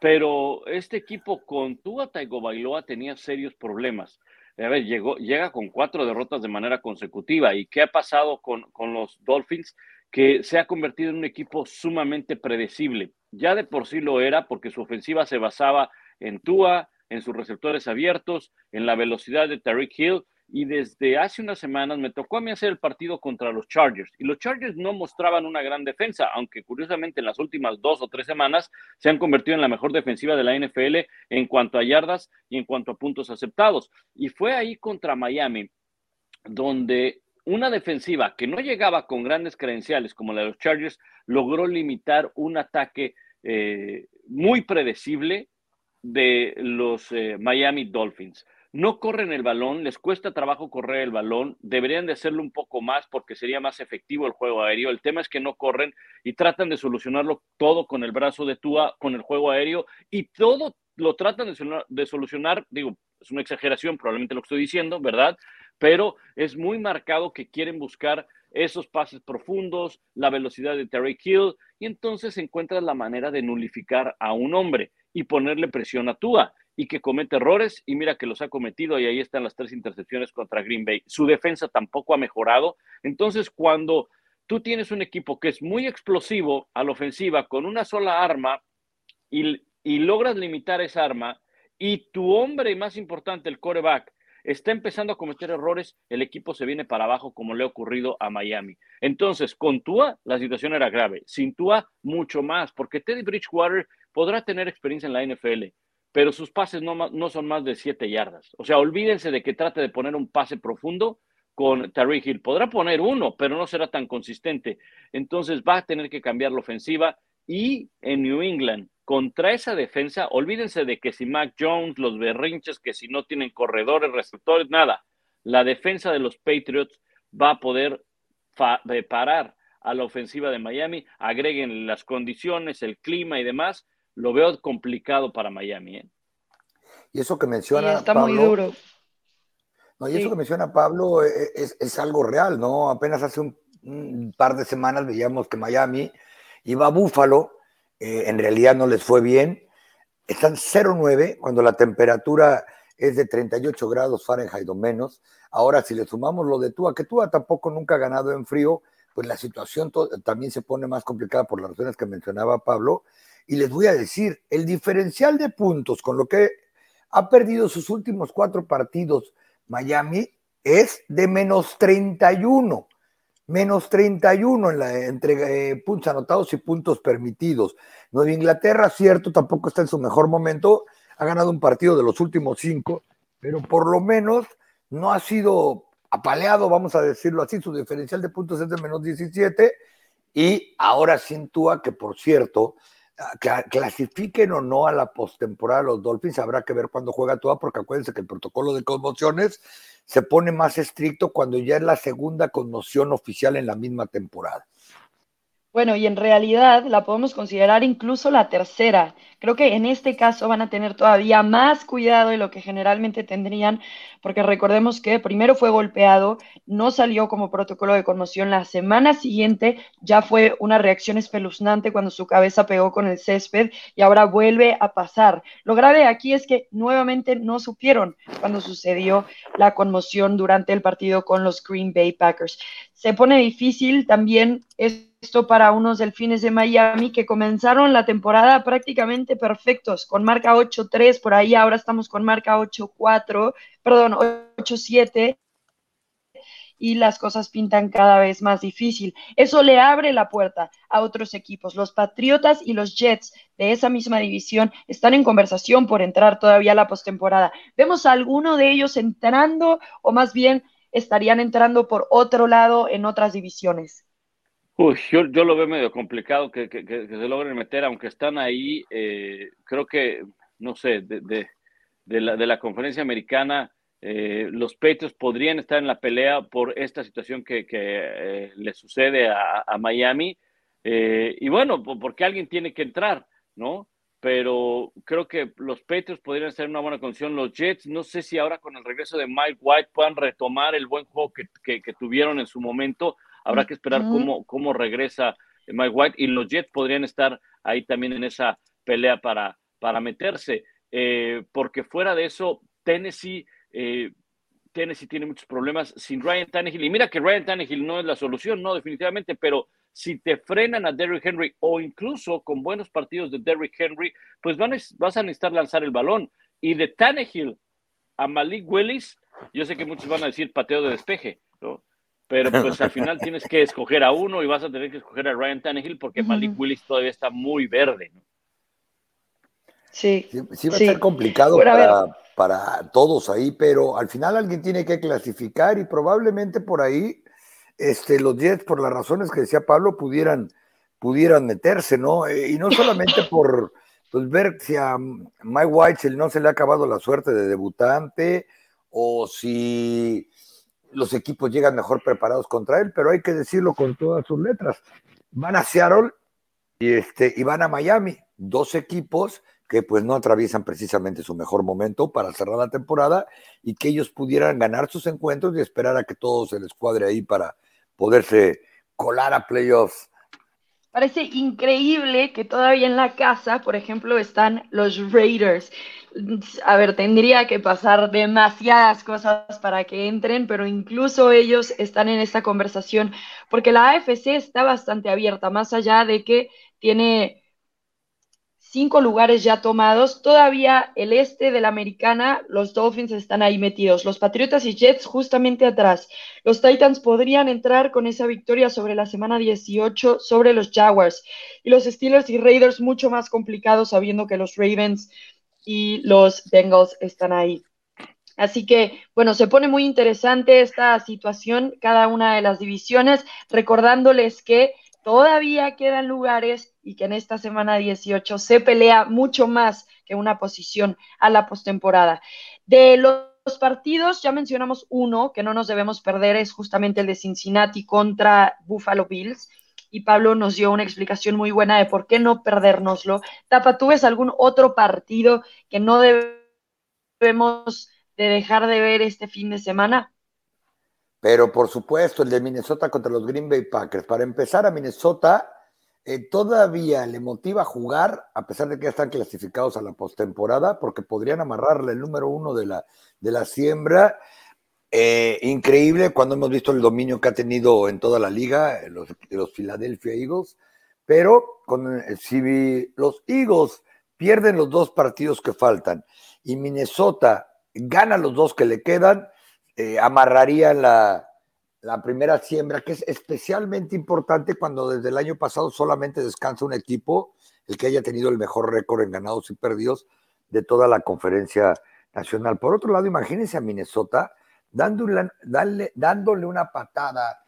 pero este equipo con Tua Tagovailoa tenía serios problemas. A ver, llegó, llega con cuatro derrotas de manera consecutiva. ¿Y qué ha pasado con, con los Dolphins? Que se ha convertido en un equipo sumamente predecible. Ya de por sí lo era porque su ofensiva se basaba en Tua, en sus receptores abiertos, en la velocidad de Tariq Hill y desde hace unas semanas me tocó a mí hacer el partido contra los Chargers y los Chargers no mostraban una gran defensa, aunque curiosamente en las últimas dos o tres semanas se han convertido en la mejor defensiva de la NFL en cuanto a yardas y en cuanto a puntos aceptados. Y fue ahí contra Miami donde una defensiva que no llegaba con grandes credenciales como la de los Chargers logró limitar un ataque eh, muy predecible de los eh, Miami Dolphins no corren el balón, les cuesta trabajo correr el balón, deberían de hacerlo un poco más porque sería más efectivo el juego aéreo. El tema es que no corren y tratan de solucionarlo todo con el brazo de Tua, con el juego aéreo y todo lo tratan de solucionar, digo, es una exageración probablemente lo que estoy diciendo, ¿verdad? Pero es muy marcado que quieren buscar esos pases profundos, la velocidad de Terry Hill, y entonces encuentras la manera de nulificar a un hombre y ponerle presión a Tua y que comete errores y mira que los ha cometido y ahí están las tres intercepciones contra Green Bay. Su defensa tampoco ha mejorado. Entonces, cuando tú tienes un equipo que es muy explosivo a la ofensiva con una sola arma y, y logras limitar esa arma y tu hombre más importante, el coreback, está empezando a cometer errores, el equipo se viene para abajo como le ha ocurrido a Miami. Entonces, con Tua la situación era grave, sin Tua mucho más, porque Teddy Bridgewater podrá tener experiencia en la NFL, pero sus pases no, no son más de siete yardas. O sea, olvídense de que trate de poner un pase profundo con Tariq Hill. Podrá poner uno, pero no será tan consistente. Entonces va a tener que cambiar la ofensiva y en New England, contra esa defensa, olvídense de que si Mac Jones, los berrinches, que si no tienen corredores, receptores, nada. La defensa de los Patriots va a poder parar a la ofensiva de Miami, agreguen las condiciones, el clima y demás, lo veo complicado para Miami. ¿eh? Y eso que menciona. está muy duro. No, y eso que menciona Pablo eh, eh, es, algo real, ¿no? Apenas hace un, par de semanas veíamos que Miami iba a Búfalo, en realidad no les fue bien. Están 0-9 cuando la temperatura es de 38 grados Fahrenheit o menos. Ahora, si le sumamos lo de Tua, que Tua tampoco nunca ha ganado en frío, pues la situación también se pone más complicada por las razones que mencionaba Pablo. Y les voy a decir, el diferencial de puntos con lo que ha perdido sus últimos cuatro partidos Miami es de menos 31. Menos 31 en la, entre eh, puntos anotados y puntos permitidos. Nueva Inglaterra, cierto, tampoco está en su mejor momento. Ha ganado un partido de los últimos cinco, pero por lo menos no ha sido apaleado, vamos a decirlo así. Su diferencial de puntos es de menos 17. Y ahora acentúa que, por cierto, clasifiquen o no a la postemporada los Dolphins, habrá que ver cuándo juega toda, porque acuérdense que el protocolo de conmociones se pone más estricto cuando ya es la segunda conmoción oficial en la misma temporada. Bueno, y en realidad la podemos considerar incluso la tercera. Creo que en este caso van a tener todavía más cuidado de lo que generalmente tendrían, porque recordemos que primero fue golpeado, no salió como protocolo de conmoción, la semana siguiente ya fue una reacción espeluznante cuando su cabeza pegó con el césped y ahora vuelve a pasar. Lo grave aquí es que nuevamente no supieron cuando sucedió la conmoción durante el partido con los Green Bay Packers. Se pone difícil también esto para unos delfines de Miami que comenzaron la temporada prácticamente perfectos, con marca 8-3, por ahí ahora estamos con marca 8-4, perdón, 8-7 y las cosas pintan cada vez más difícil. Eso le abre la puerta a otros equipos. Los Patriotas y los Jets de esa misma división están en conversación por entrar todavía a la postemporada. ¿Vemos a alguno de ellos entrando o más bien estarían entrando por otro lado en otras divisiones? Uy, yo, lo veo medio complicado que, se logren meter, aunque están ahí, eh, creo que, no sé, de, la, conferencia americana, eh, los Patriots podrían estar en la pelea por esta situación que, eh, le sucede a, Miami. y bueno, porque alguien tiene que entrar, ¿no? Pero creo que los Patriots podrían ser una buena condición. Los Jets, no sé si ahora con el regreso de Mike White puedan retomar el buen juego que tuvieron en su momento Habrá que esperar cómo, cómo regresa Mike White y los Jets podrían estar ahí también en esa pelea para, para meterse, eh, porque fuera de eso, Tennessee, eh, Tennessee tiene muchos problemas sin Ryan Tannehill. Y mira que Ryan Tannehill no es la solución, no, definitivamente, pero si te frenan a Derrick Henry o incluso con buenos partidos de Derrick Henry, pues van vas a necesitar lanzar el balón. Y de Tannehill a Malik Willis, yo sé que muchos van a decir pateo de despeje, ¿no? Pero pues al final tienes que escoger a uno y vas a tener que escoger a Ryan Tannehill porque Malik Willis todavía está muy verde, ¿no? Sí. Sí, va a ser complicado para, para, todos ahí, pero al final alguien tiene que clasificar y probablemente por ahí este, los Jets, por las razones que decía Pablo, pudieran, pudieran meterse, ¿no? Eh, y no solamente por pues, ver si a Mike White no se le ha acabado la suerte de debutante o si los equipos llegan mejor preparados contra él, pero hay que decirlo con todas sus letras. Van a Seattle y, este, y van a Miami, dos equipos que pues no atraviesan precisamente su mejor momento para cerrar la temporada y que ellos pudieran ganar sus encuentros y esperar a que todo se les cuadre ahí para poderse colar a playoffs. Parece increíble que todavía en la casa, por ejemplo, están los Raiders. A ver, tendría que pasar demasiadas cosas para que entren, pero incluso ellos están en esta conversación porque la AFC está bastante abierta, más allá de que tiene cinco lugares ya tomados. Todavía el este de la americana, los Dolphins están ahí metidos. Los Patriotas y Jets justamente atrás. Los Titans podrían entrar con esa victoria sobre la semana 18 sobre los Jaguars. Y los Steelers y Raiders mucho más complicados sabiendo que los Ravens y los Bengals están ahí. Así que, bueno, se pone muy interesante esta situación, cada una de las divisiones, recordándoles que todavía quedan lugares y que en esta semana 18 se pelea mucho más que una posición a la postemporada. De los partidos, ya mencionamos uno que no nos debemos perder, es justamente el de Cincinnati contra Buffalo Bills. Y Pablo nos dio una explicación muy buena de por qué no perdérnoslo. Tapa, ¿tú ves algún otro partido que no debemos de dejar de ver este fin de semana? Pero por supuesto, el de Minnesota contra los Green Bay Packers. Para empezar, a Minnesota eh, todavía le motiva jugar, a pesar de que ya están clasificados a la postemporada, porque podrían amarrarle el número uno de la, de la siembra. Eh, increíble cuando hemos visto el dominio que ha tenido en toda la liga, eh, los, los Philadelphia Eagles. Pero con, si los Eagles pierden los dos partidos que faltan y Minnesota gana los dos que le quedan, eh, amarraría la, primera siembra, que es especialmente importante cuando desde el año pasado solamente descansa un equipo, el que haya tenido el mejor récord en ganados y perdidos de toda la conferencia nacional. Por otro lado, imagínense a Minnesota dándole, dándole una patada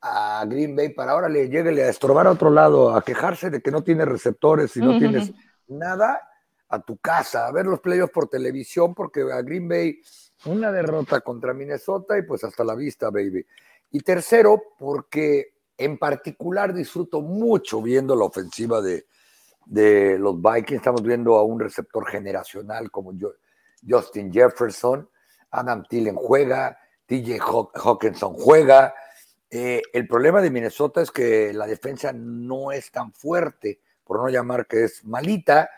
a Green Bay para ahora le llegue a estorbar a otro lado, a quejarse de que no tiene receptores y no tienes nada a tu casa, a ver los playoffs por televisión, porque a Green Bay una derrota contra Minnesota y pues hasta la vista, baby. Y tercero, porque en particular disfruto mucho viendo la ofensiva de, los Vikings. Estamos viendo a un receptor generacional como Justin Jefferson, Adam Tillen juega, TJ Hawkinson juega. Eh, el problema de Minnesota es que la defensa no es tan fuerte, por no llamar que es malita,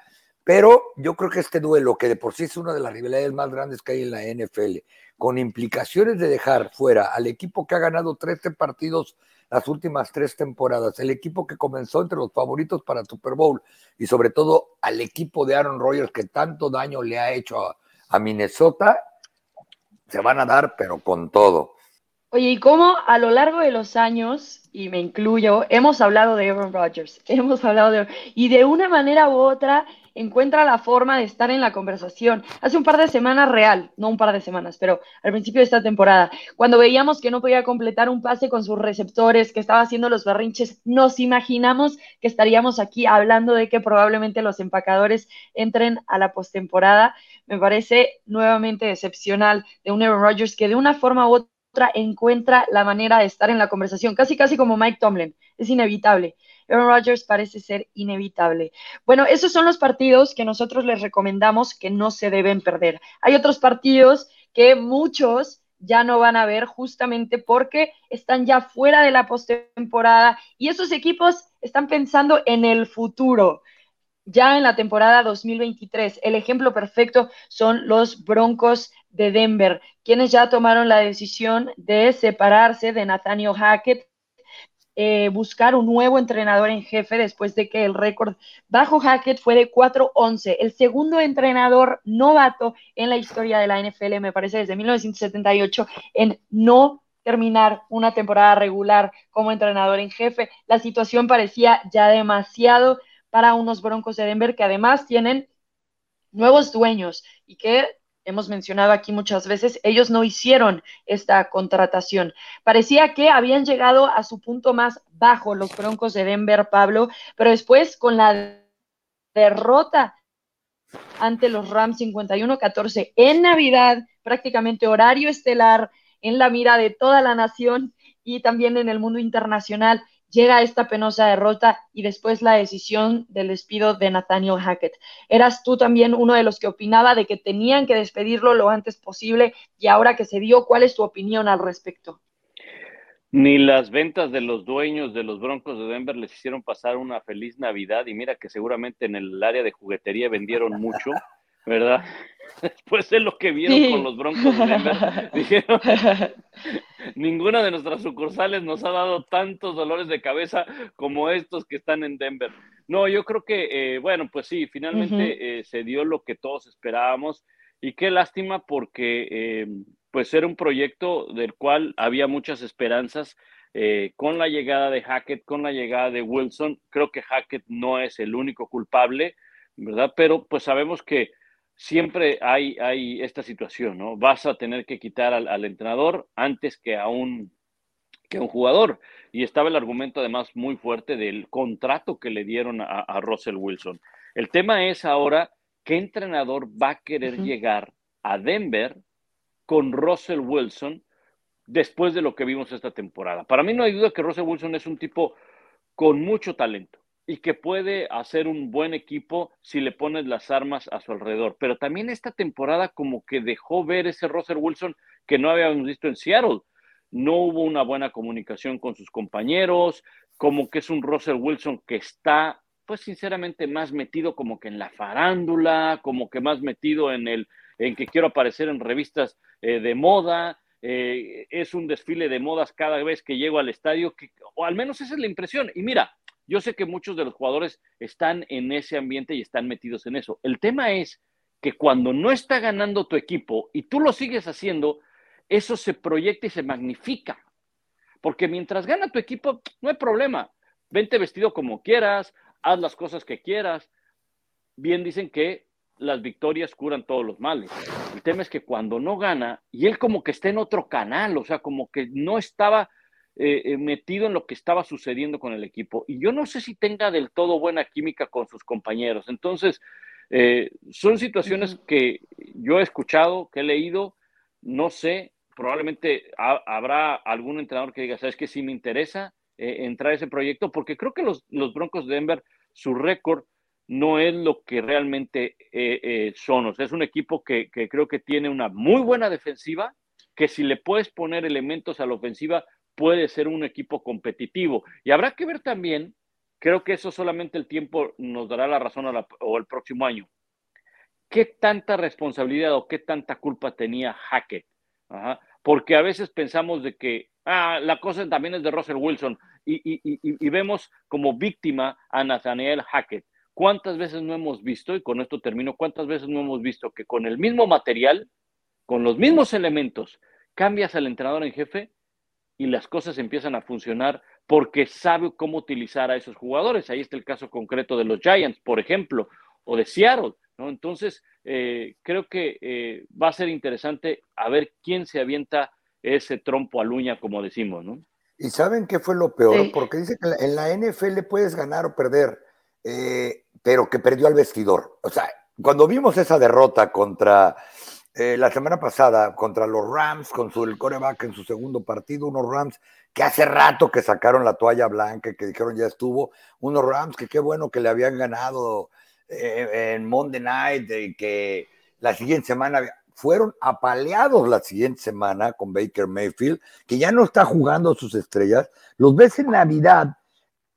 pero yo creo que este duelo, que de por sí es una de las rivalidades más grandes que hay en la NFL, con implicaciones de dejar fuera al equipo que ha ganado 13 partidos las últimas tres temporadas, el equipo que comenzó entre los favoritos para Super Bowl y sobre todo al equipo de Aaron Rodgers que tanto daño le ha hecho a, a Minnesota, se van a dar, pero con todo. Oye, ¿y cómo a lo largo de los años, y me incluyo, hemos hablado de Aaron Rodgers, hemos hablado de... Y de una manera u otra encuentra la forma de estar en la conversación. Hace un par de semanas real, no un par de semanas, pero al principio de esta temporada, cuando veíamos que no podía completar un pase con sus receptores, que estaba haciendo los berrinches, nos imaginamos que estaríamos aquí hablando de que probablemente los empacadores entren a la postemporada. Me parece nuevamente excepcional de un Aaron Rodgers que de una forma u otra encuentra la manera de estar en la conversación, casi casi como Mike Tomlin, es inevitable. Aaron Rodgers parece ser inevitable. Bueno, esos son los partidos que nosotros les recomendamos que no se deben perder. Hay otros partidos que muchos ya no van a ver justamente porque están ya fuera de la postemporada y esos equipos están pensando en el futuro. ya en la temporada 2023. El ejemplo perfecto son los Broncos de Denver, quienes ya tomaron la decisión de separarse de Nathaniel Hackett, eh, buscar un nuevo entrenador en jefe después de que el récord bajo Hackett fue de 4-11, el segundo entrenador novato en la historia de la NFL, me parece, desde 1978, en no terminar una temporada regular como entrenador en jefe. La situación parecía ya demasiado para unos Broncos de Denver que además tienen nuevos dueños y que hemos mencionado aquí muchas veces, ellos no hicieron esta contratación. Parecía que habían llegado a su punto más bajo los Broncos de Denver, Pablo, pero después con la derrota ante los Rams 51-14 en Navidad, prácticamente horario estelar, en la mira de toda la nación y también en el mundo internacional, llega esta penosa derrota y después la decisión del despido de Nathaniel Hackett. Eras tú también uno de los que opinaba de que tenían que despedirlo lo antes posible y ahora que se dio, ¿cuál es tu opinión al respecto? Ni las ventas de los dueños de los Broncos de Denver les hicieron pasar una feliz Navidad y mira que seguramente en el área de juguetería vendieron mucho, ¿verdad? Después de lo que vieron con los Broncos de Denver, dijeron, ninguna de nuestras sucursales nos ha dado tantos dolores de cabeza como estos que están en Denver. No, yo creo que, eh, bueno, pues sí, finalmente eh, se dio lo que todos esperábamos y qué lástima porque, eh, pues era un proyecto del cual había muchas esperanzas. con la llegada de Hackett, con la llegada de Wilson, creo que Hackett no es el único culpable, ¿verdad? Pero pues sabemos que siempre hay, hay esta situación, ¿no? Vas a tener que quitar al, entrenador antes que a, un, que un jugador. Y estaba el argumento además muy fuerte del contrato que le dieron a, Russell Wilson. El tema es ahora, ¿qué entrenador va a querer llegar a Denver con Russell Wilson después de lo que vimos esta temporada? Para mí no hay duda que Russell Wilson es un tipo con mucho talento y que puede hacer un buen equipo si le pones las armas a su alrededor. Pero también esta temporada como que dejó ver ese Russell Wilson que no habíamos visto en Seattle. No hubo una buena comunicación con sus compañeros, como que es un Russell Wilson que está, pues sinceramente, más metido como que en la farándula, como que más metido en el, en que quiero aparecer en revistas eh, de moda. Eh, es un desfile de modas cada vez que llego al estadio, o al menos esa es la impresión. Y mira, yo sé que muchos de los jugadores están en ese ambiente y están metidos en eso. El tema es que cuando no está ganando tu equipo y tú lo sigues haciendo, eso se proyecta y se magnifica. Porque mientras gana tu equipo, no hay problema. Vente vestido como quieras, haz las cosas que quieras. Bien dicen que las victorias curan todos los males. El tema es que cuando no gana, y él como que está en otro canal, o sea, como que no estaba eh, eh, metido en lo que estaba sucediendo con el equipo. Y yo no sé si tenga del todo buena química con sus compañeros. Entonces, eh, son situaciones que yo he escuchado, que he leído, no sé, probablemente habrá algún entrenador que diga, ¿sabes qué? Sí me interesa entrar a ese proyecto, porque creo que los, Broncos de Denver, su récord no es lo que realmente son. O sea, es un equipo que, que creo que tiene una muy buena defensiva, que si le puedes poner elementos a la ofensiva, puede ser un equipo competitivo. Y habrá que ver también, creo que eso solamente el tiempo nos dará la razón o el próximo año. ¿Qué tanta responsabilidad o qué tanta culpa tenía Hackett? Porque a veces pensamos de que ah, la cosa también es de Russell Wilson y, vemos como víctima a Nathaniel Hackett. ¿Cuántas veces no hemos visto, y con esto termino, cuántas veces no hemos visto que con el mismo material, con los mismos elementos, cambias al entrenador en jefe y las cosas empiezan a funcionar porque sabe cómo utilizar a esos jugadores. Ahí está el caso concreto de los Giants, por ejemplo, o de Seattle. ¿no? Entonces, eh, creo que eh, va a ser interesante a ver quién se avienta ese trompo a luña, como decimos, ¿no? Y saben qué fue lo peor, porque dice que en la NFL puedes ganar o perder, eh, pero que perdió al vestidor. O sea, cuando vimos esa derrota contra eh, la semana pasada contra los Rams, con su el coreback en su segundo partido, unos Rams que hace rato que sacaron la toalla blanca, que dijeron ya estuvo, unos Rams que qué bueno que le habían ganado eh, en Monday Night y que la siguiente semana fueron apaleados la siguiente semana con Baker Mayfield, que ya no está jugando sus estrellas, los ves en Navidad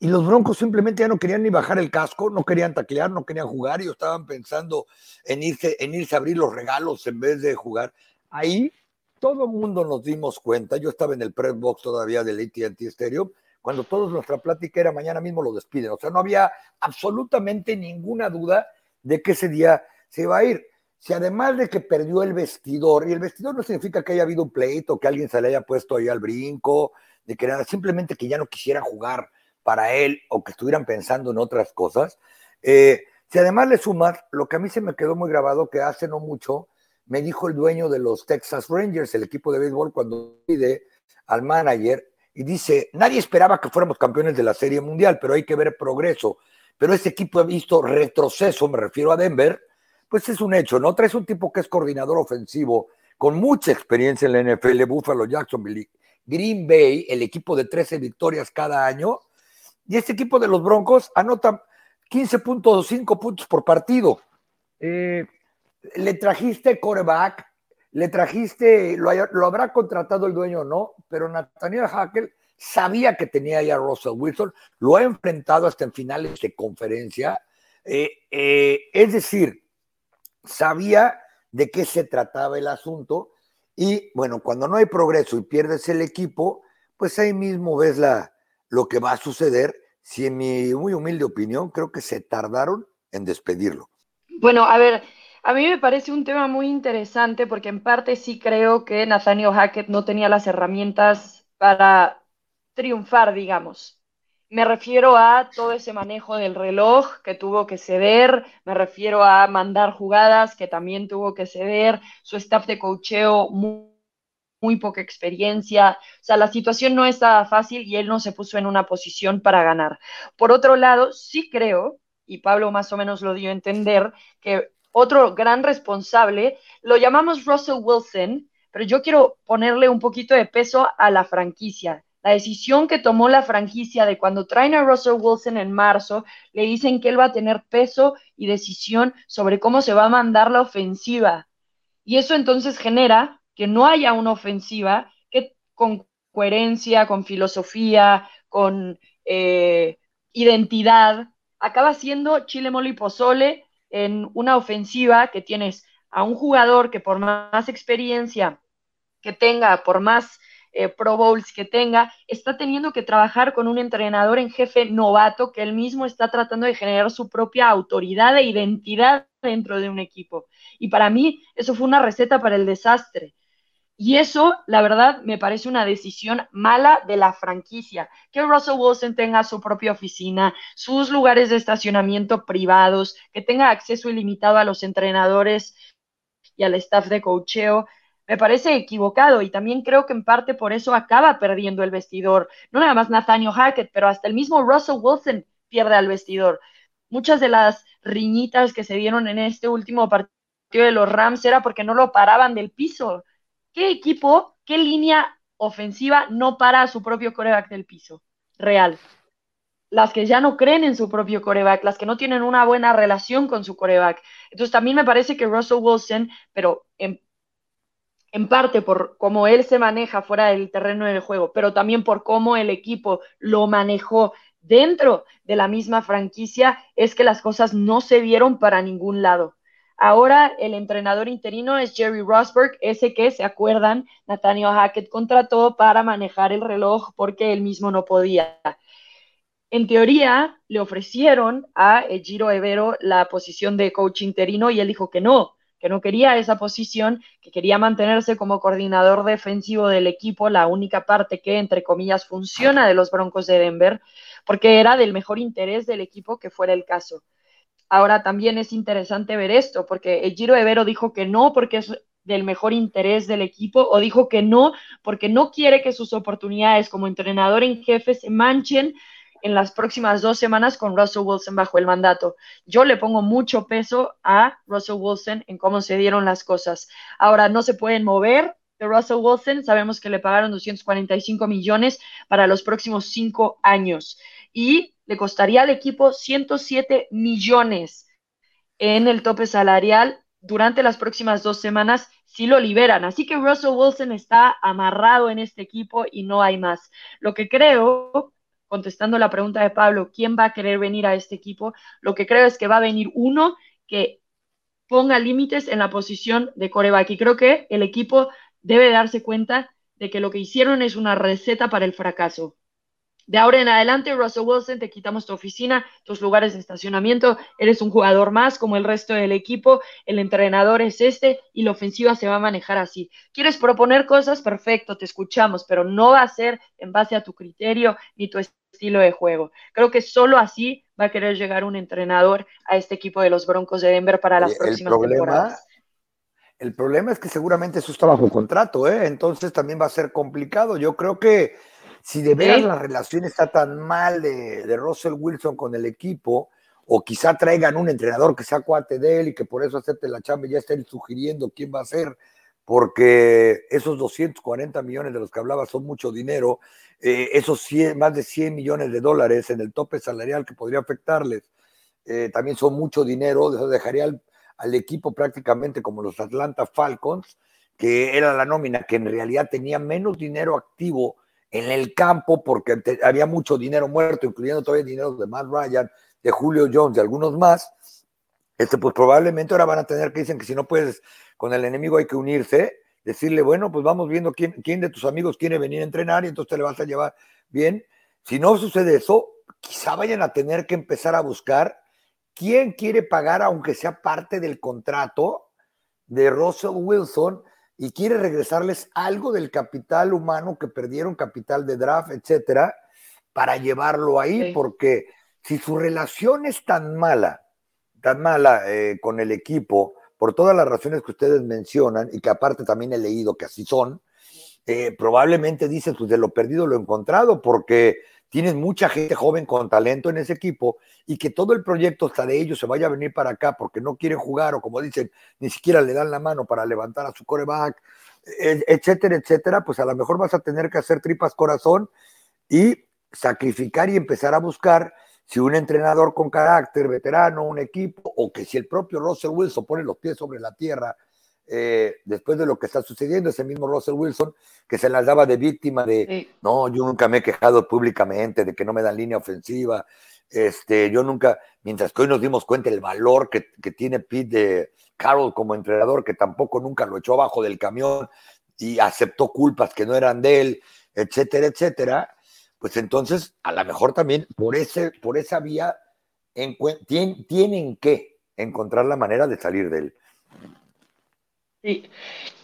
y los Broncos simplemente ya no querían ni bajar el casco, no querían taclear, no querían jugar, y estaban pensando en irse, en irse a abrir los regalos en vez de jugar. Ahí todo el mundo nos dimos cuenta, yo estaba en el press box todavía del AT&T Stadium, cuando todos nuestra plática era mañana mismo lo despiden, o sea, no había absolutamente ninguna duda de que ese día se iba a ir. Si además de que perdió el vestidor, y el vestidor no significa que haya habido un pleito, que alguien se le haya puesto ahí al brinco, de que nada, simplemente que ya no quisiera jugar para él o que estuvieran pensando en otras cosas. Eh, si además le sumas lo que a mí se me quedó muy grabado, que hace no mucho me dijo el dueño de los Texas Rangers, el equipo de béisbol, cuando pide al manager y dice, nadie esperaba que fuéramos campeones de la Serie Mundial, pero hay que ver progreso. Pero ese equipo ha visto retroceso, me refiero a Denver, pues es un hecho, ¿no? Traes un tipo que es coordinador ofensivo, con mucha experiencia en la NFL, Buffalo, Jacksonville, Green Bay, el equipo de 13 victorias cada año, y este equipo de los Broncos anota 15.5 puntos por partido. Eh, le trajiste coreback, le trajiste, lo, habrá contratado el dueño o no, pero Nathaniel Hackett sabía que tenía ya Russell Wilson, lo ha enfrentado hasta en finales de conferencia. Eh, eh, es decir, sabía de qué se trataba el asunto y bueno, cuando no hay progreso y pierdes el equipo, pues ahí mismo ves la, lo que va a suceder. Si en mi muy humilde opinión, creo que se tardaron en despedirlo. Bueno, a ver, a mí me parece un tema muy interesante porque en parte sí creo que Nathaniel Hackett no tenía las herramientas para triunfar, digamos. Me refiero a todo ese manejo del reloj que tuvo que ceder, me refiero a mandar jugadas que también tuvo que ceder, su staff de cocheo muy, muy poca experiencia, o sea, la situación no estaba fácil y él no se puso en una posición para ganar. Por otro lado, sí creo, y Pablo más o menos lo dio a entender, que otro gran responsable, lo llamamos Russell Wilson, pero yo quiero ponerle un poquito de peso a la franquicia. La decisión que tomó la franquicia de cuando traen a Russell Wilson en marzo, le dicen que él va a tener peso y decisión sobre cómo se va a mandar la ofensiva. Y eso entonces genera que no haya una ofensiva que con coherencia, con filosofía, con eh, identidad, acaba siendo chile, mole y pozole en una ofensiva que tienes a un jugador que por más experiencia que tenga, por más eh, Pro Bowls que tenga, está teniendo que trabajar con un entrenador en jefe novato que él mismo está tratando de generar su propia autoridad e identidad dentro de un equipo. Y para mí eso fue una receta para el desastre. Y eso, la verdad, me parece una decisión mala de la franquicia. Que Russell Wilson tenga su propia oficina, sus lugares de estacionamiento privados, que tenga acceso ilimitado a los entrenadores y al staff de cocheo, me parece equivocado y también creo que en parte por eso acaba perdiendo el vestidor. No nada más Nathaniel Hackett, pero hasta el mismo Russell Wilson pierde al vestidor. Muchas de las riñitas que se dieron en este último partido de los Rams era porque no lo paraban del piso ¿qué equipo, qué línea ofensiva no para a su propio coreback del piso? Real. Las que ya no creen en su propio coreback, las que no tienen una buena relación con su coreback. Entonces también me parece que Russell Wilson, pero en, parte por cómo él se maneja fuera del terreno del juego, pero también por cómo el equipo lo manejó dentro de la misma franquicia, es que las cosas no se vieron para ningún lado. Ahora el entrenador interino es Jerry Rosberg, ese que, ¿se acuerdan? Nathaniel Hackett contrató para manejar el reloj porque él mismo no podía. En teoría, le ofrecieron a Giro Evero la posición de coach interino y él dijo que no, que no quería esa posición, que quería mantenerse como coordinador defensivo del equipo, la única parte que, entre comillas, funciona de los Broncos de Denver, porque era del mejor interés del equipo que fuera el caso. Ahora también es interesante ver esto, porque Giro Evero dijo que no porque es del mejor interés del equipo o dijo que no porque no quiere que sus oportunidades como entrenador en jefe se manchen en las próximas dos semanas con Russell Wilson bajo el mandato. Yo le pongo mucho peso a Russell Wilson en cómo se dieron las cosas. Ahora no se pueden mover de Russell Wilson. Sabemos que le pagaron 245 millones para los próximos cinco años. Y le costaría al equipo 107 millones en el tope salarial durante las próximas dos semanas si lo liberan. Así que Russell Wilson está amarrado en este equipo y no hay más. Lo que creo contestando la pregunta de Pablo, ¿quién va a querer venir a este equipo? Lo que creo es que va a venir uno que ponga límites en la posición de coreback. Y creo que el equipo debe darse cuenta de que lo que hicieron es una receta para el fracaso. De ahora en adelante, Russell Wilson, te quitamos tu oficina, tus lugares de estacionamiento, eres un jugador más como el resto del equipo, el entrenador es este y la ofensiva se va a manejar así. ¿Quieres proponer cosas? Perfecto, te escuchamos, pero no va a ser en base a tu criterio ni tu estilo de juego. Creo que solo así va a querer llegar un entrenador a este equipo de los Broncos de Denver para las próximas temporadas. El problema es que seguramente eso está bajo contrato, ¿eh? entonces también va a ser complicado. Yo creo que si de veras la relación está tan mal de, Russell Wilson con el equipo, o quizá traigan un entrenador que sea cuate de él y que por eso acepte la chamba y ya estén sugiriendo quién va a ser, porque esos 240 millones de los que hablaba son mucho dinero, eh, esos más de 100 millones de dólares en el tope salarial que podría afectarles, eh, también son mucho dinero, dejaría al, al, equipo prácticamente como los Atlanta Falcons, que era la nómina que en realidad tenía menos dinero activo en el campo porque había mucho dinero muerto, incluyendo todavía dinero de Matt Ryan, de Julio Jones, de algunos más, este, pues probablemente ahora van a tener que dicen que si no puedes con el enemigo hay que unirse, decirle, bueno, pues vamos viendo quién, quién de tus amigos quiere venir a entrenar y entonces te le vas a llevar bien. Si no sucede eso, quizá vayan a tener que empezar a buscar quién quiere pagar, aunque sea parte del contrato de Russell Wilson, y quiere regresarles algo del capital humano que perdieron, capital de draft, etcétera, para llevarlo ahí, porque si su relación es tan mala, tan mala eh, con el equipo, por todas las razones que ustedes mencionan, y que aparte también he leído que así son, eh, probablemente dicen, pues de lo perdido lo encontrado, porque tienes mucha gente joven con talento en ese equipo y que todo el proyecto hasta de ellos se vaya a venir para acá porque no quieren jugar o como dicen, ni siquiera le dan la mano para levantar a su coreback, e, etcétera, etcétera, pues a lo mejor vas a tener que hacer tripas corazón y sacrificar y empezar a buscar si un entrenador con carácter, veterano, un equipo, o que si el propio Russell Wilson pone los pies sobre la tierra eh, después de lo que está sucediendo, ese mismo Russell Wilson, que se las daba de víctima de, no, yo nunca me he quejado públicamente de que no me dan línea ofensiva, este, yo nunca, mientras que hoy nos dimos cuenta el valor que, que tiene Pete de Carroll como entrenador, que tampoco nunca lo echó abajo del camión y aceptó culpas que no eran de él, etcétera, etcétera, pues entonces a lo mejor también por, ese, por esa vía tienen que encontrar la manera de salir de él. Sí.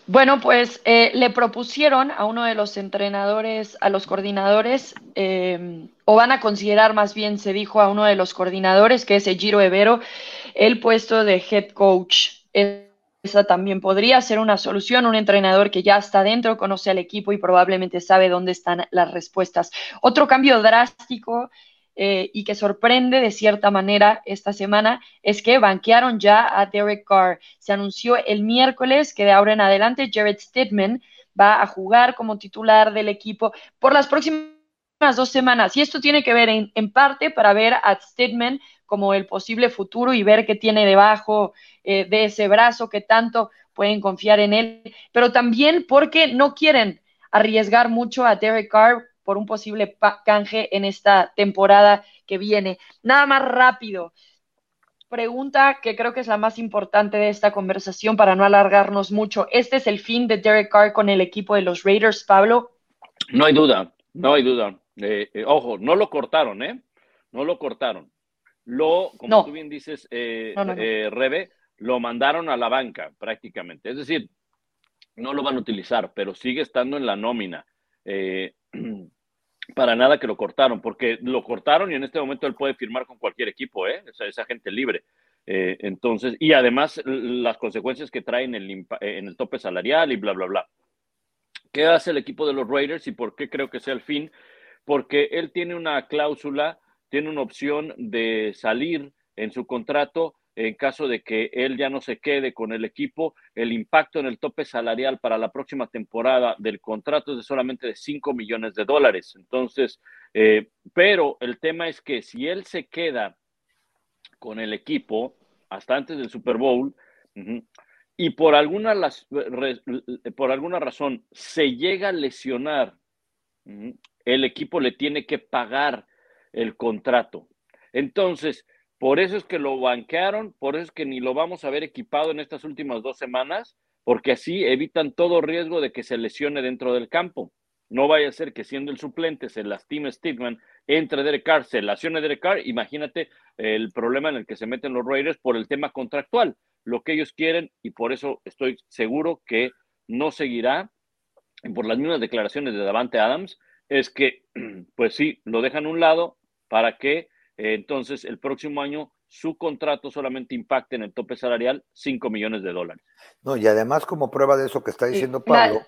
Bueno, pues eh, le propusieron a uno de los entrenadores, a los coordinadores, em, o van a considerar más bien, se dijo a uno de los coordinadores, que es Giro Evero, el puesto de head coach. Esa también podría ser una solución, un entrenador que ya está dentro, conoce al equipo y probablemente sabe dónde están las respuestas. Otro cambio drástico eh, y que sorprende de cierta manera esta semana es que banquearon ya a Derek Carr. Se anunció el miércoles que de ahora en adelante Jared Stidman va a jugar como titular del equipo por las próximas dos semanas. Y esto tiene que ver en, parte para ver a Stidman como el posible futuro y ver qué tiene debajo eh, de ese brazo, que tanto pueden confiar en él, pero también porque no quieren arriesgar mucho a Derek Carr por un posible canje en esta temporada que viene. Nada más rápido. Pregunta que creo que es la más importante de esta conversación para no alargarnos mucho. ¿Este es el fin de Derek Carr con el equipo de los Raiders, Pablo? No hay duda, no hay duda. Eh, eh, ojo, no lo cortaron, ¿eh? No lo cortaron. Lo, como tú bien dices, eh, Rebe, lo mandaron a la banca prácticamente. Es decir, no lo van a utilizar, pero sigue estando en la nómina. para nada que lo cortaron, porque lo cortaron y en este momento él puede firmar con cualquier equipo, ¿eh? Esa, esa gente libre. Eh, entonces, y además las consecuencias que traen el, en el tope salarial y bla, bla, bla. ¿Qué hace el equipo de los Raiders y por qué creo que sea el fin? Porque él tiene una cláusula, tiene una opción de salir en su contrato en caso de que él ya no se quede con el equipo, el impacto en el tope salarial para la próxima temporada del contrato es de solamente de 5 millones de dólares. Entonces, eh, pero el tema es que si él se queda con el equipo hasta antes del Super Bowl y por alguna, por alguna razón se llega a lesionar, el equipo le tiene que pagar el contrato. Entonces, por eso es que lo banquearon, por eso es que ni lo vamos a ver equipado en estas últimas dos semanas, porque así evitan todo riesgo de que se lesione dentro del campo. No vaya a ser que siendo el suplente se lastime Steedman, entre Derek Carr, se lesione Derek Carr, imagínate el problema en el que se meten los Raiders por el tema contractual, lo que ellos quieren y por eso estoy seguro que no seguirá, por las mismas declaraciones de Davante Adams, es que, pues sí, lo dejan a un lado para que entonces el próximo año su contrato solamente impacte en el tope salarial 5 millones de dólares. No, y además como prueba de eso que está diciendo Pablo,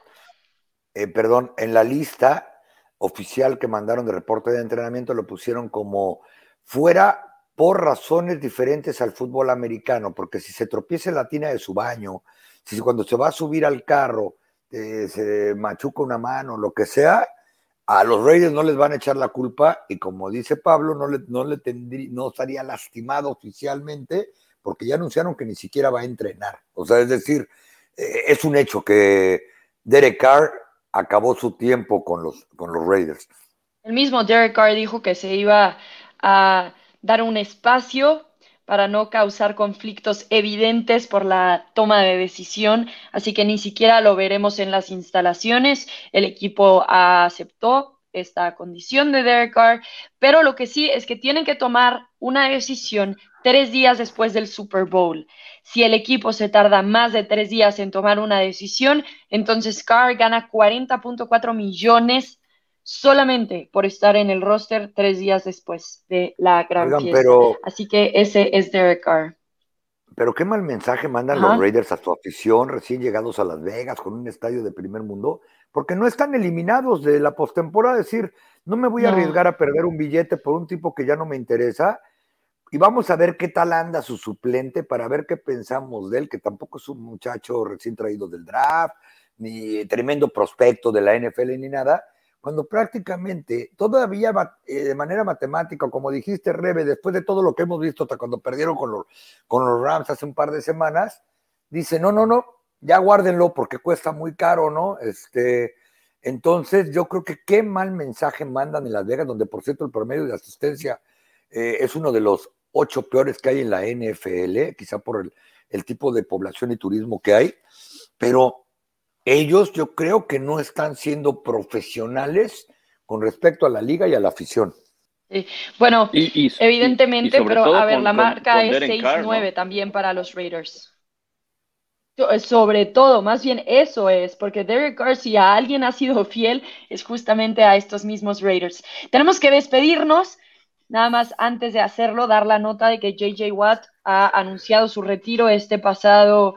eh, perdón, en la lista oficial que mandaron de reporte de entrenamiento lo pusieron como fuera por razones diferentes al fútbol americano, porque si se tropieza en la tina de su baño, si cuando se va a subir al carro eh, se machuca una mano, lo que sea, a los Raiders no les van a echar la culpa y como dice Pablo, no, le, no, le tendría, no estaría lastimado oficialmente porque ya anunciaron que ni siquiera va a entrenar. O sea, es decir, eh, es un hecho que Derek Carr acabó su tiempo con los, con los Raiders. El mismo Derek Carr dijo que se iba a dar un espacio para no causar conflictos evidentes por la toma de decisión, así que ni siquiera lo veremos en las instalaciones. El equipo aceptó esta condición de Derek Carr, pero lo que sí es que tienen que tomar una decisión tres días después del Super Bowl. Si el equipo se tarda más de tres días en tomar una decisión, entonces Carr gana 40.4 millones solamente por estar en el roster tres días después de la gran fiesta. Así que ese es Derek Carr. Pero qué mal mensaje mandan los Raiders a su afición recién llegados a Las Vegas con un estadio de primer mundo, porque no están eliminados de la postemporada. decir, no me voy a arriesgar a perder un billete por un tipo que ya no me interesa. Y vamos a ver qué tal anda su suplente para ver qué pensamos de él, que tampoco es un muchacho recién traído del draft, ni tremendo prospecto de la NFL ni nada cuando prácticamente todavía eh, de manera matemática, como dijiste, Rebe, después de todo lo que hemos visto hasta cuando perdieron con los, Rams hace un par de semanas, dice, no, no, no, ya guárdenlo porque cuesta muy caro, ¿no? Este, entonces yo creo que qué mal mensaje mandan en Las Vegas, donde por cierto el promedio de asistencia eh, es uno de los ocho peores que hay en la NFL, quizá por el tipo de población y turismo que hay, pero ellos yo creo que no están siendo profesionales con respecto a la liga y a la afición. Bueno, evidentemente, pero a ver, la marca es 6-9 también para los Raiders. Eh, sobre todo, más bien eso es, porque Derek Carr, si a alguien ha sido fiel, es justamente a estos mismos Raiders. Tenemos que despedirnos. Nada más antes de hacerlo, dar la nota de que JJ Watt ha anunciado su retiro este pasado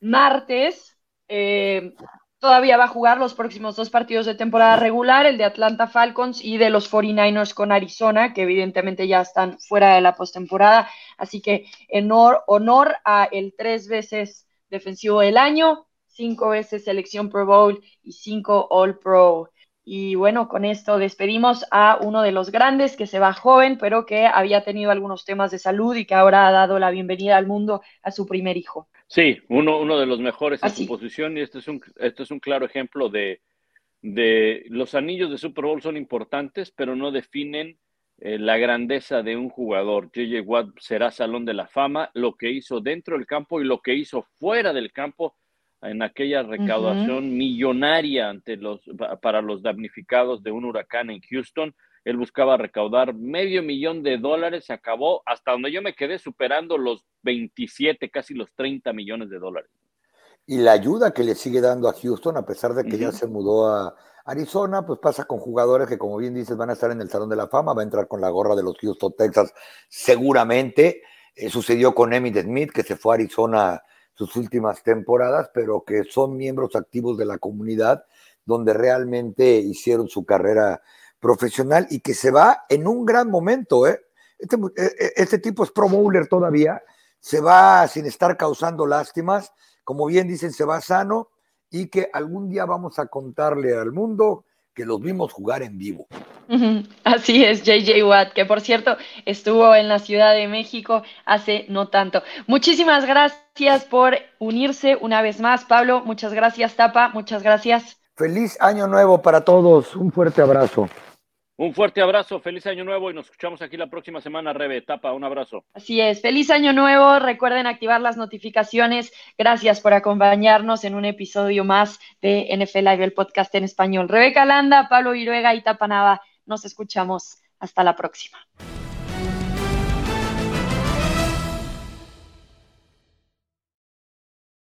martes eh, todavía va a jugar los próximos dos partidos de temporada regular, el de Atlanta Falcons y de los 49ers con Arizona, que evidentemente ya están fuera de la postemporada. Así que honor, honor a el tres veces defensivo del año, cinco veces selección Pro Bowl y cinco All Pro. Y bueno, con esto despedimos a uno de los grandes que se va joven, pero que había tenido algunos temas de salud y que ahora ha dado la bienvenida al mundo a su primer hijo. Sí, uno, uno de los mejores en su posición y este es un, este es un claro ejemplo de, de los anillos de Super Bowl son importantes, pero no definen eh, la grandeza de un jugador. JJ Watt será Salón de la Fama, lo que hizo dentro del campo y lo que hizo fuera del campo en aquella recaudación millonaria ante los, para los damnificados de un huracán en Houston. Él buscaba recaudar medio millón de dólares, se acabó hasta donde yo me quedé superando los 27, casi los 30 millones de dólares. Y la ayuda que le sigue dando a Houston, a pesar de que ya se mudó a Arizona, pues pasa con jugadores que, como bien dices, van a estar en el Salón de la Fama, va a entrar con la gorra de los Houston Texas seguramente. Eh, sucedió con Emmitt Smith, que se fue a Arizona sus últimas temporadas, pero que son miembros activos de la comunidad donde realmente hicieron su carrera profesional y que se va en un gran momento. ¿eh? Este, e, e, este tipo es pro bowler todavía, se va sin estar causando lástimas, como bien dicen, se va sano y que algún día vamos a contarle al mundo que los vimos jugar en vivo. Así es, JJ Watt, que por cierto estuvo en la Ciudad de México hace no tanto. Muchísimas gracias por unirse una vez más, Pablo. Muchas gracias, Tapa. Muchas gracias. Feliz año nuevo para todos. Un fuerte abrazo. Un fuerte abrazo, feliz año nuevo y nos escuchamos aquí la próxima semana, Rebe. Tapa, un abrazo. Así es, feliz año nuevo. Recuerden activar las notificaciones. Gracias por acompañarnos en un episodio más de NFL Live, el podcast en español. Rebeca Landa, Pablo Viruega y Tapa Nava. Nos escuchamos. Hasta la próxima.